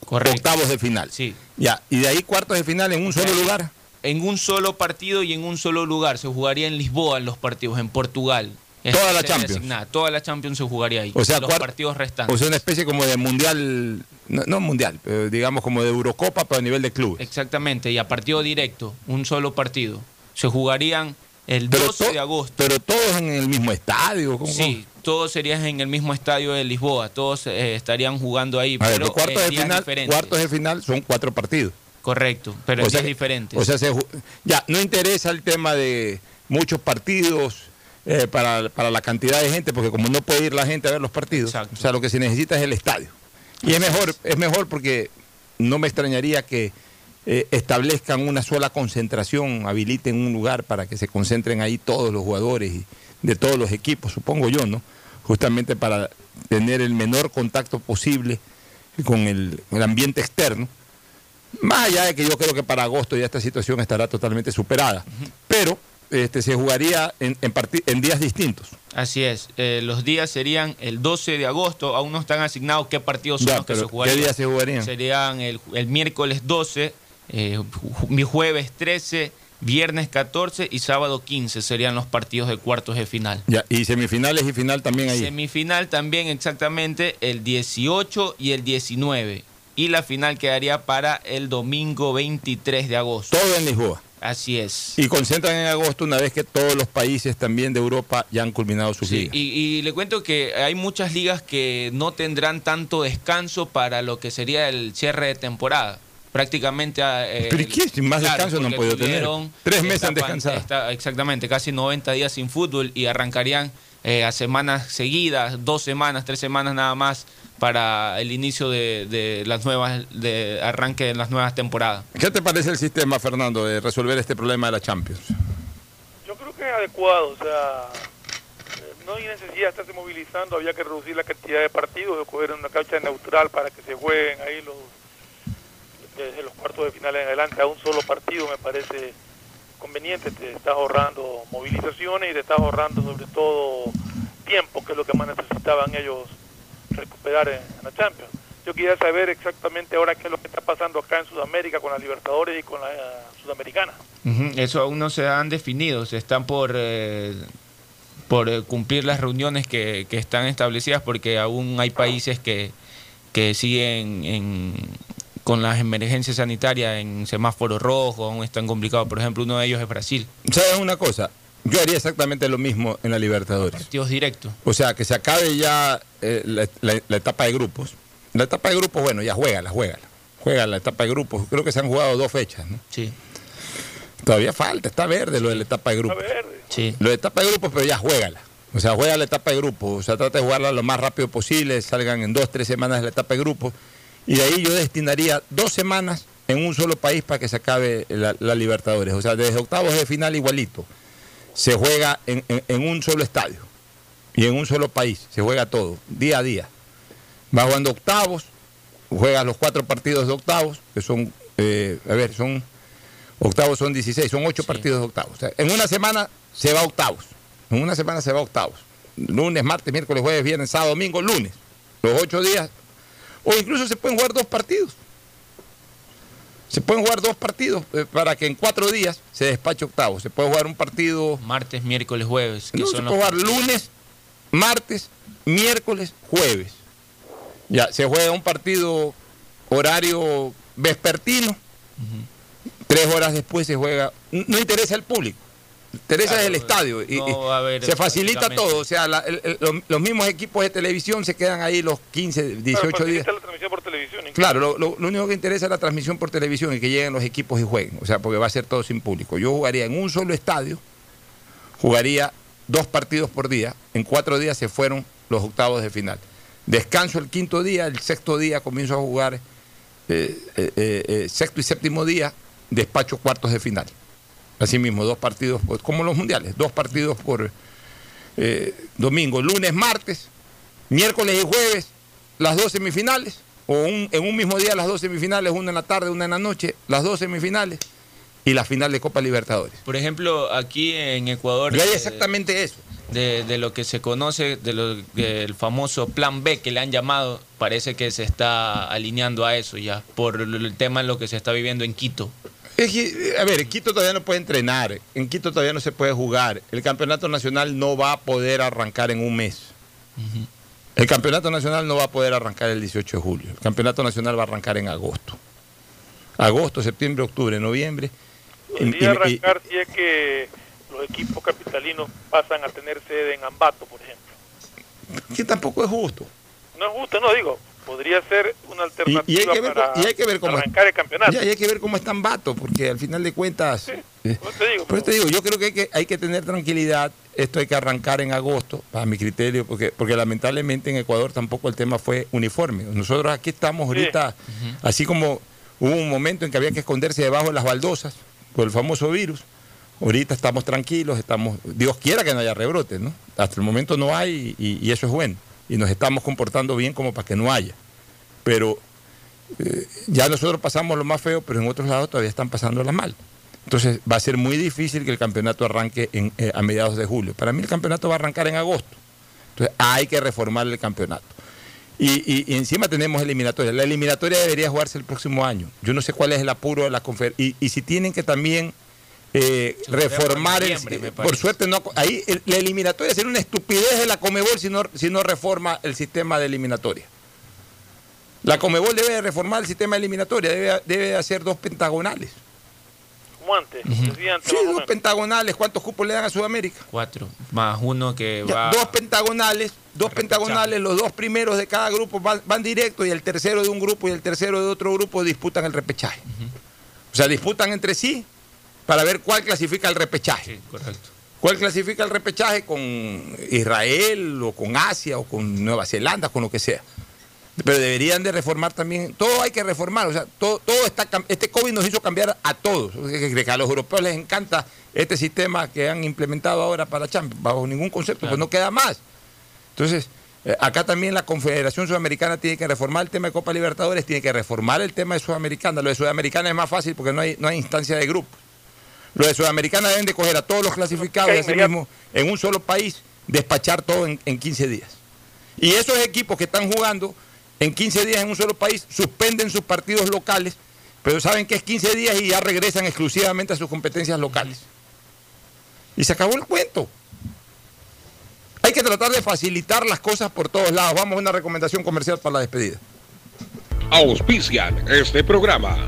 octavos de final. Sí. Ya, y de ahí cuartos de final en un solo lugar. En un solo partido y en un solo lugar. Se jugaría en Lisboa los partidos, en Portugal. Toda la Champions. asignada. Toda la Champions se jugaría ahí. O sea, los partidos restantes. O sea, una especie como de mundial, no, no mundial, pero digamos como de Eurocopa, pero a nivel de clubes. Exactamente, y a partido directo, un solo partido. Se jugarían el Pero 12 to- de agosto. Pero todos en el mismo estadio. ¿cómo- Sí, todos serían en el mismo estadio de Lisboa, todos eh, estarían jugando ahí, A ver, pero los cuartos, en de final, diferentes. cuartos de final son cuatro partidos. Correcto, pero O en sea días que- diferentes. O sea, se ya, no interesa el tema de muchos partidos eh, para, para la cantidad de gente, porque como no puede ir la gente a ver los partidos, o sea, lo que se necesita es el estadio. Y es mejor, es mejor porque no me extrañaría que eh, establezcan una sola concentración, habiliten un lugar para que se concentren ahí todos los jugadores y de todos los equipos, supongo yo, ¿no? Justamente para tener el menor contacto posible con el, el ambiente externo. Más allá de que yo creo que para agosto ya esta situación estará totalmente superada. Pero este, se jugaría en, en, en días distintos. Así es, eh, los días serían el 12 de agosto, aún no están asignados qué partidos son Ya, los que se ¿qué jugarían. días se jugarían? Serían el, el miércoles 12, eh, mi jueves 13, viernes 14 y sábado 15 serían los partidos de cuartos de final. Ya, y semifinales y final también ahí. Semifinal también exactamente el 18 y el 19. Y la final quedaría para el domingo 23 de agosto. Todo en Lisboa. Así es. Y concentran en agosto una vez que todos los países también de Europa ya han culminado sus Sí, ligas. y, y le cuento que hay muchas ligas que no tendrán tanto descanso para lo que sería el cierre de temporada. Prácticamente. eh, ¿Pero qué? Sin más descanso no han podido tener. Tres meses han descansado. esta- exactamente, casi 90 días sin fútbol y arrancarían eh, a semanas seguidas, dos semanas, tres semanas nada más para el inicio de, de las nuevas, de arranque de las nuevas temporadas. ¿Qué te parece el sistema, Fernando, de resolver este problema de la Champions? Yo creo que es adecuado, o sea, eh, no hay necesidad de estarse movilizando, había que reducir la cantidad de partidos, coger una cancha neutral para que se jueguen ahí los desde los cuartos de final en adelante a un solo partido me parece conveniente, te estás ahorrando movilizaciones y te estás ahorrando sobre todo tiempo, que es lo que más necesitaban ellos recuperar en, en la Champions. Yo quería saber exactamente ahora qué es lo que está pasando acá en Sudamérica con la Libertadores y con la eh, Sudamericana. Eso aún no se han definido, se están por, eh, por eh, cumplir las reuniones que, que están establecidas porque aún hay países que, que siguen en- con las emergencias sanitarias en semáforo rojo, aún están complicados. Por ejemplo, uno de ellos es Brasil. ¿Sabes una cosa? Yo haría exactamente lo mismo en la Libertadores. Partidos directos. O sea, que se acabe ya eh, la, la- la etapa de grupos. La etapa de grupos, bueno, ya juégala, juégala. Juega la etapa de grupos. Creo que se han jugado dos fechas, ¿no? Sí. Todavía falta, está verde lo de la etapa de grupos. Sí. Lo de etapa de grupos, pero ya juégala. O sea, juega la etapa de grupos. O sea, trata de jugarla lo más rápido posible. Salgan en dos, tres semanas la etapa de grupos. Y de ahí yo destinaría dos semanas en un solo país para que se acabe la, la Libertadores. O sea, desde octavos de final igualito. Se juega en, en- en un solo estadio y en un solo país. Se juega todo, día a día. Va jugando octavos, juegas los cuatro partidos de octavos, que son, eh, a ver, son, octavos son 16, son ocho partidos de octavos. O sea, en una semana se va a octavos. En una semana se va a octavos. Lunes, martes, miércoles, jueves, viernes, sábado, domingo, lunes. Los ocho días. O incluso se pueden jugar dos partidos. Se pueden jugar dos partidos eh, para que en cuatro días se despache octavos. Se puede jugar un partido. Martes, miércoles, jueves. que No, se son puede los- jugar lunes, martes, miércoles, jueves. Ya, se juega un partido horario vespertino. Tres horas después se juega. No interesa al público. Interesa Claro, el estadio. Y, no haber se facilita todo. O sea, la- el- el- los, los mismos equipos de televisión se quedan ahí los 15, 18 Claro, días. la transmisión por televisión. Claro, lo, lo- lo único que interesa es la transmisión por televisión y que lleguen los equipos y jueguen. O sea, porque va a ser todo sin público. Yo jugaría en un solo estadio, jugaría dos partidos por día. En cuatro días se fueron los octavos de final. Descanso el quinto día, el sexto día comienzo a jugar, eh, eh, eh, sexto y séptimo día, despacho cuartos de final. Así mismo, dos partidos, por- como los mundiales, dos partidos por eh, domingo, lunes, martes, miércoles y jueves, las dos semifinales, o un- en un mismo día las dos semifinales, una en la tarde, una en la noche, las dos semifinales y la final de Copa Libertadores. Por ejemplo, aquí en Ecuador. Yo haría eh, exactamente eso. de, de lo que se conoce, de lo, del famoso plan B que le han llamado, parece que se está alineando a eso ya, por el tema en lo que se está viviendo en Quito. A ver, en Quito todavía no puede entrenar, en Quito todavía no se puede jugar. El campeonato nacional no va a poder arrancar en un mes. El campeonato nacional no va a poder arrancar el 18 de julio. El campeonato nacional va a arrancar en agosto. Agosto, septiembre, octubre, noviembre. Y- y- Podría y- arrancar si es que los equipos capitalinos pasan a tener sede en Ambato, por ejemplo. que tampoco es justo. No es justo, no digo. Podría ser una alternativa y hay que ver, para y hay que ver cómo arrancar el campeonato. Ya, y hay que ver cómo están Vato, porque al final de cuentas. eh, Pues te digo, por eso te digo, yo creo que hay, que hay que tener tranquilidad. Esto hay que arrancar en agosto, para mi criterio, porque, porque lamentablemente en Ecuador tampoco el tema fue uniforme. Nosotros aquí estamos ahorita, así como hubo un momento en que había que esconderse debajo de las baldosas por el famoso virus. Ahorita estamos tranquilos, estamos, Dios quiera que no haya rebrotes, ¿no? Hasta el momento no hay y, y eso es bueno. Y nos estamos comportando bien como para que no haya. Pero eh, ya nosotros pasamos lo más feo, pero en otros lados todavía están pasándola mal. Entonces va a ser muy difícil que el campeonato arranque en, eh, a mediados de julio. Para mí el campeonato va a arrancar en agosto. Entonces hay que reformar el campeonato. Y, y- y encima tenemos eliminatoria. La eliminatoria debería jugarse el próximo año. Yo no sé cuál es el apuro de la conferencia. Y si tienen que también eh, reformar el... Por suerte, no, ahí el- la eliminatoria sería una estupidez de la Comebol si no, si no reforma el sistema de eliminatoria. La Comebol debe de reformar el sistema de eliminatoria, debe, debe de hacer dos pentagonales. Como antes, Sí, dos menos. pentagonales. ¿Cuántos cupos le dan a Sudamérica? Cuatro. Más uno que Ya, va. Dos pentagonales, dos pentagonales, los dos primeros de cada grupo van, van directo y el tercero de un grupo y el tercero de otro grupo disputan el repechaje. O sea, disputan entre sí para ver cuál clasifica el repechaje. correcto. ¿Cuál clasifica el repechaje con Israel o con Asia o con Nueva Zelanda, con lo que sea? Pero deberían de reformar también, todo hay que reformar, o sea, todo, todo está, este COVID nos hizo cambiar a todos, a los europeos les encanta este sistema que han implementado ahora para Champions, bajo ningún concepto, pues no queda más. Entonces, eh, acá también la Confederación Sudamericana tiene que reformar el tema de Copa Libertadores, tiene que reformar el tema de Sudamericana. Lo de Sudamericana es más fácil porque no hay, no hay instancia de grupo. Lo de Sudamericana deben de coger a todos los clasificados y así mismo en un solo país despachar todo en, en 15 días. Y esos equipos que están jugando en 15 días en un solo país suspenden sus partidos locales, pero saben que es 15 días y ya regresan exclusivamente a sus competencias locales. Y se acabó el cuento. Hay que tratar de facilitar las cosas por todos lados. Vamos a una recomendación comercial para la despedida. Auspician este programa.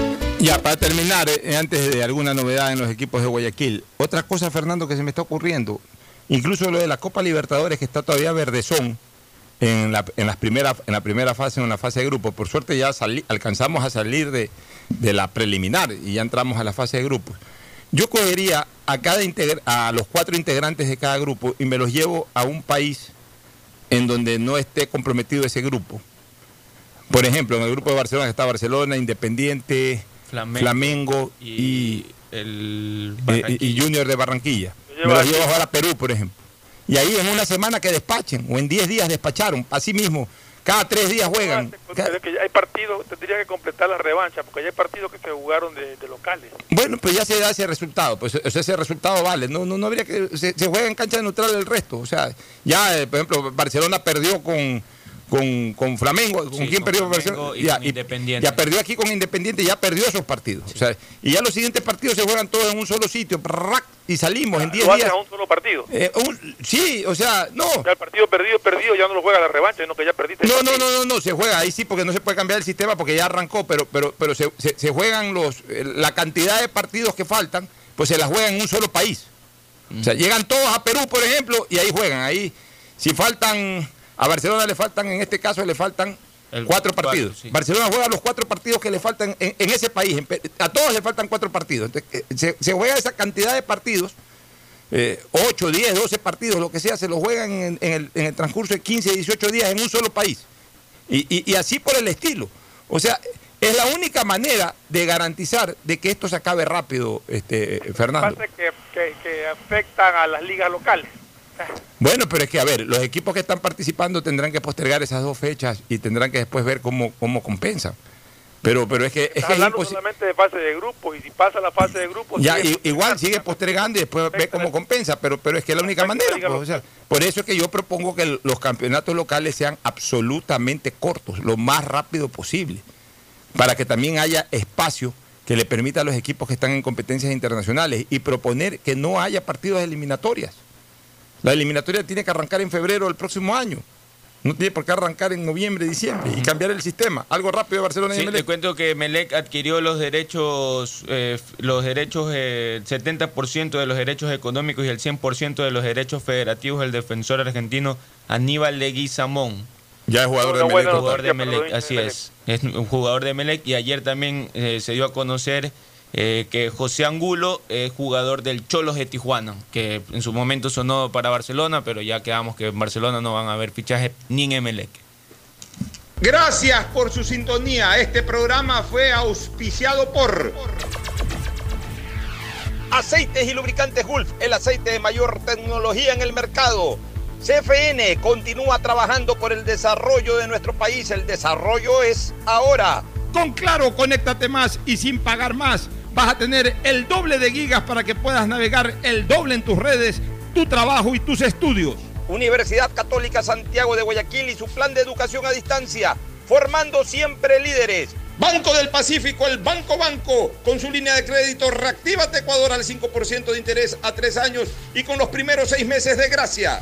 Ya, para terminar, eh, antes de alguna novedad en los equipos de Guayaquil, otra cosa, Fernando, que se me está ocurriendo, incluso lo de la Copa Libertadores, que está todavía verdezón en la, en las primera, en la primera fase, en la fase de grupo. Por suerte ya alcanzamos a salir de, de la preliminar y ya entramos a la fase de grupos. Yo cogería a, cada a los cuatro integrantes de cada grupo y me los llevo a un país en donde no esté comprometido ese grupo. Por ejemplo, en el grupo de Barcelona está Barcelona, Independiente, Flamengo, Flamengo, y, el eh, y- y Junior de Barranquilla. Me llevo ahora a Perú, por ejemplo. Y ahí en una semana que despachen, o en 10 días despacharon, así mismo, cada tres días juegan. Pero es que ya hay partidos, tendría que completar la revancha, porque ya hay partidos que se jugaron de, de locales. Bueno, pues ya se da ese resultado, pues o sea, ese resultado vale, no, no, no habría que, se, se juega en cancha neutral el resto, o sea, ya, eh, por ejemplo, Barcelona perdió con, con, con Flamengo, ¿con Sí, quién con perdió Flamengo Barcelona? y Ya, con Independiente. ya perdió aquí con Independiente, ya perdió esos partidos, o sea, y ya los siguientes partidos se juegan todos en un solo sitio, ¡prac! y salimos en 10 Lo hacen días. a un solo partido. Eh, un- sí, o sea, no. Ya el partido perdido, perdido, ya no lo juega la revancha, sino que ya perdiste. No, no, no, no, no, se juega ahí sí porque no se puede cambiar el sistema porque ya arrancó, pero, pero, pero se, se- se juegan los, eh, la cantidad de partidos que faltan, pues se la juegan en un solo país. O sea, llegan todos a Perú, por ejemplo, y ahí juegan. Ahí, si faltan, a Barcelona le faltan, en este caso le faltan cuatro partidos. cuatro, sí. Barcelona juega los cuatro partidos que le faltan en, en ese país. en a todos le faltan cuatro partidos. Entonces, eh, se, se juega esa cantidad de partidos. eh, 8, 10, 12 partidos, lo que sea, se los juegan en, en el, en el transcurso de 15, 18 días en un solo país. Y, y- y así por el estilo. O sea, es la única manera de garantizar de que esto se acabe rápido, este, Lo que Fernando. pasa es que, que, que afectan a las ligas locales. Bueno, pero es que, a ver, los equipos que están participando tendrán que postergar esas dos fechas y tendrán que después ver cómo, cómo compensan. Pero, pero es que es, que es solamente de fase de grupos y si pasa la fase de grupos... Ya, sigue igual sigue postergando y después ve cómo compensa, pero, pero es que es la única manera. pues, o sea, por eso es que yo propongo que los campeonatos locales sean absolutamente cortos, lo más rápido posible, para que también haya espacio que le permita a los equipos que están en competencias internacionales y proponer que no haya partidos eliminatorias. La eliminatoria tiene que arrancar en febrero del próximo año. No tiene por qué arrancar en noviembre, diciembre y cambiar el sistema. Algo rápido de Barcelona y Sí, Emelec. te cuento que Melec adquirió los derechos, eh, los derechos, eh, el 70% de los derechos económicos y el 100% de los derechos federativos del defensor argentino Aníbal Leguizamón. Ya es jugador de Melec. jugador de Melec, así es. Es un jugador de Melec y ayer también eh, se dio a conocer eh, que José Angulo es jugador del Cholos de Tijuana, que en su momento sonó para Barcelona, pero ya quedamos que en Barcelona no van a haber fichajes ni en Emelec. Gracias por su sintonía. Este programa fue auspiciado por Aceites y lubricantes Gulf, el aceite de mayor tecnología en el mercado. CFN continúa trabajando por el desarrollo de nuestro país. El desarrollo es ahora. Con Claro, conéctate más y sin pagar más. Vas a tener el doble de gigas para que puedas navegar el doble en tus redes, tu trabajo y tus estudios. Universidad Católica Santiago de Guayaquil y su plan de educación a distancia, formando siempre líderes. Banco del Pacífico, el Banco Banco, con su línea de crédito Reactívate Ecuador al 5% de interés a tres años y con los primeros seis meses de gracia.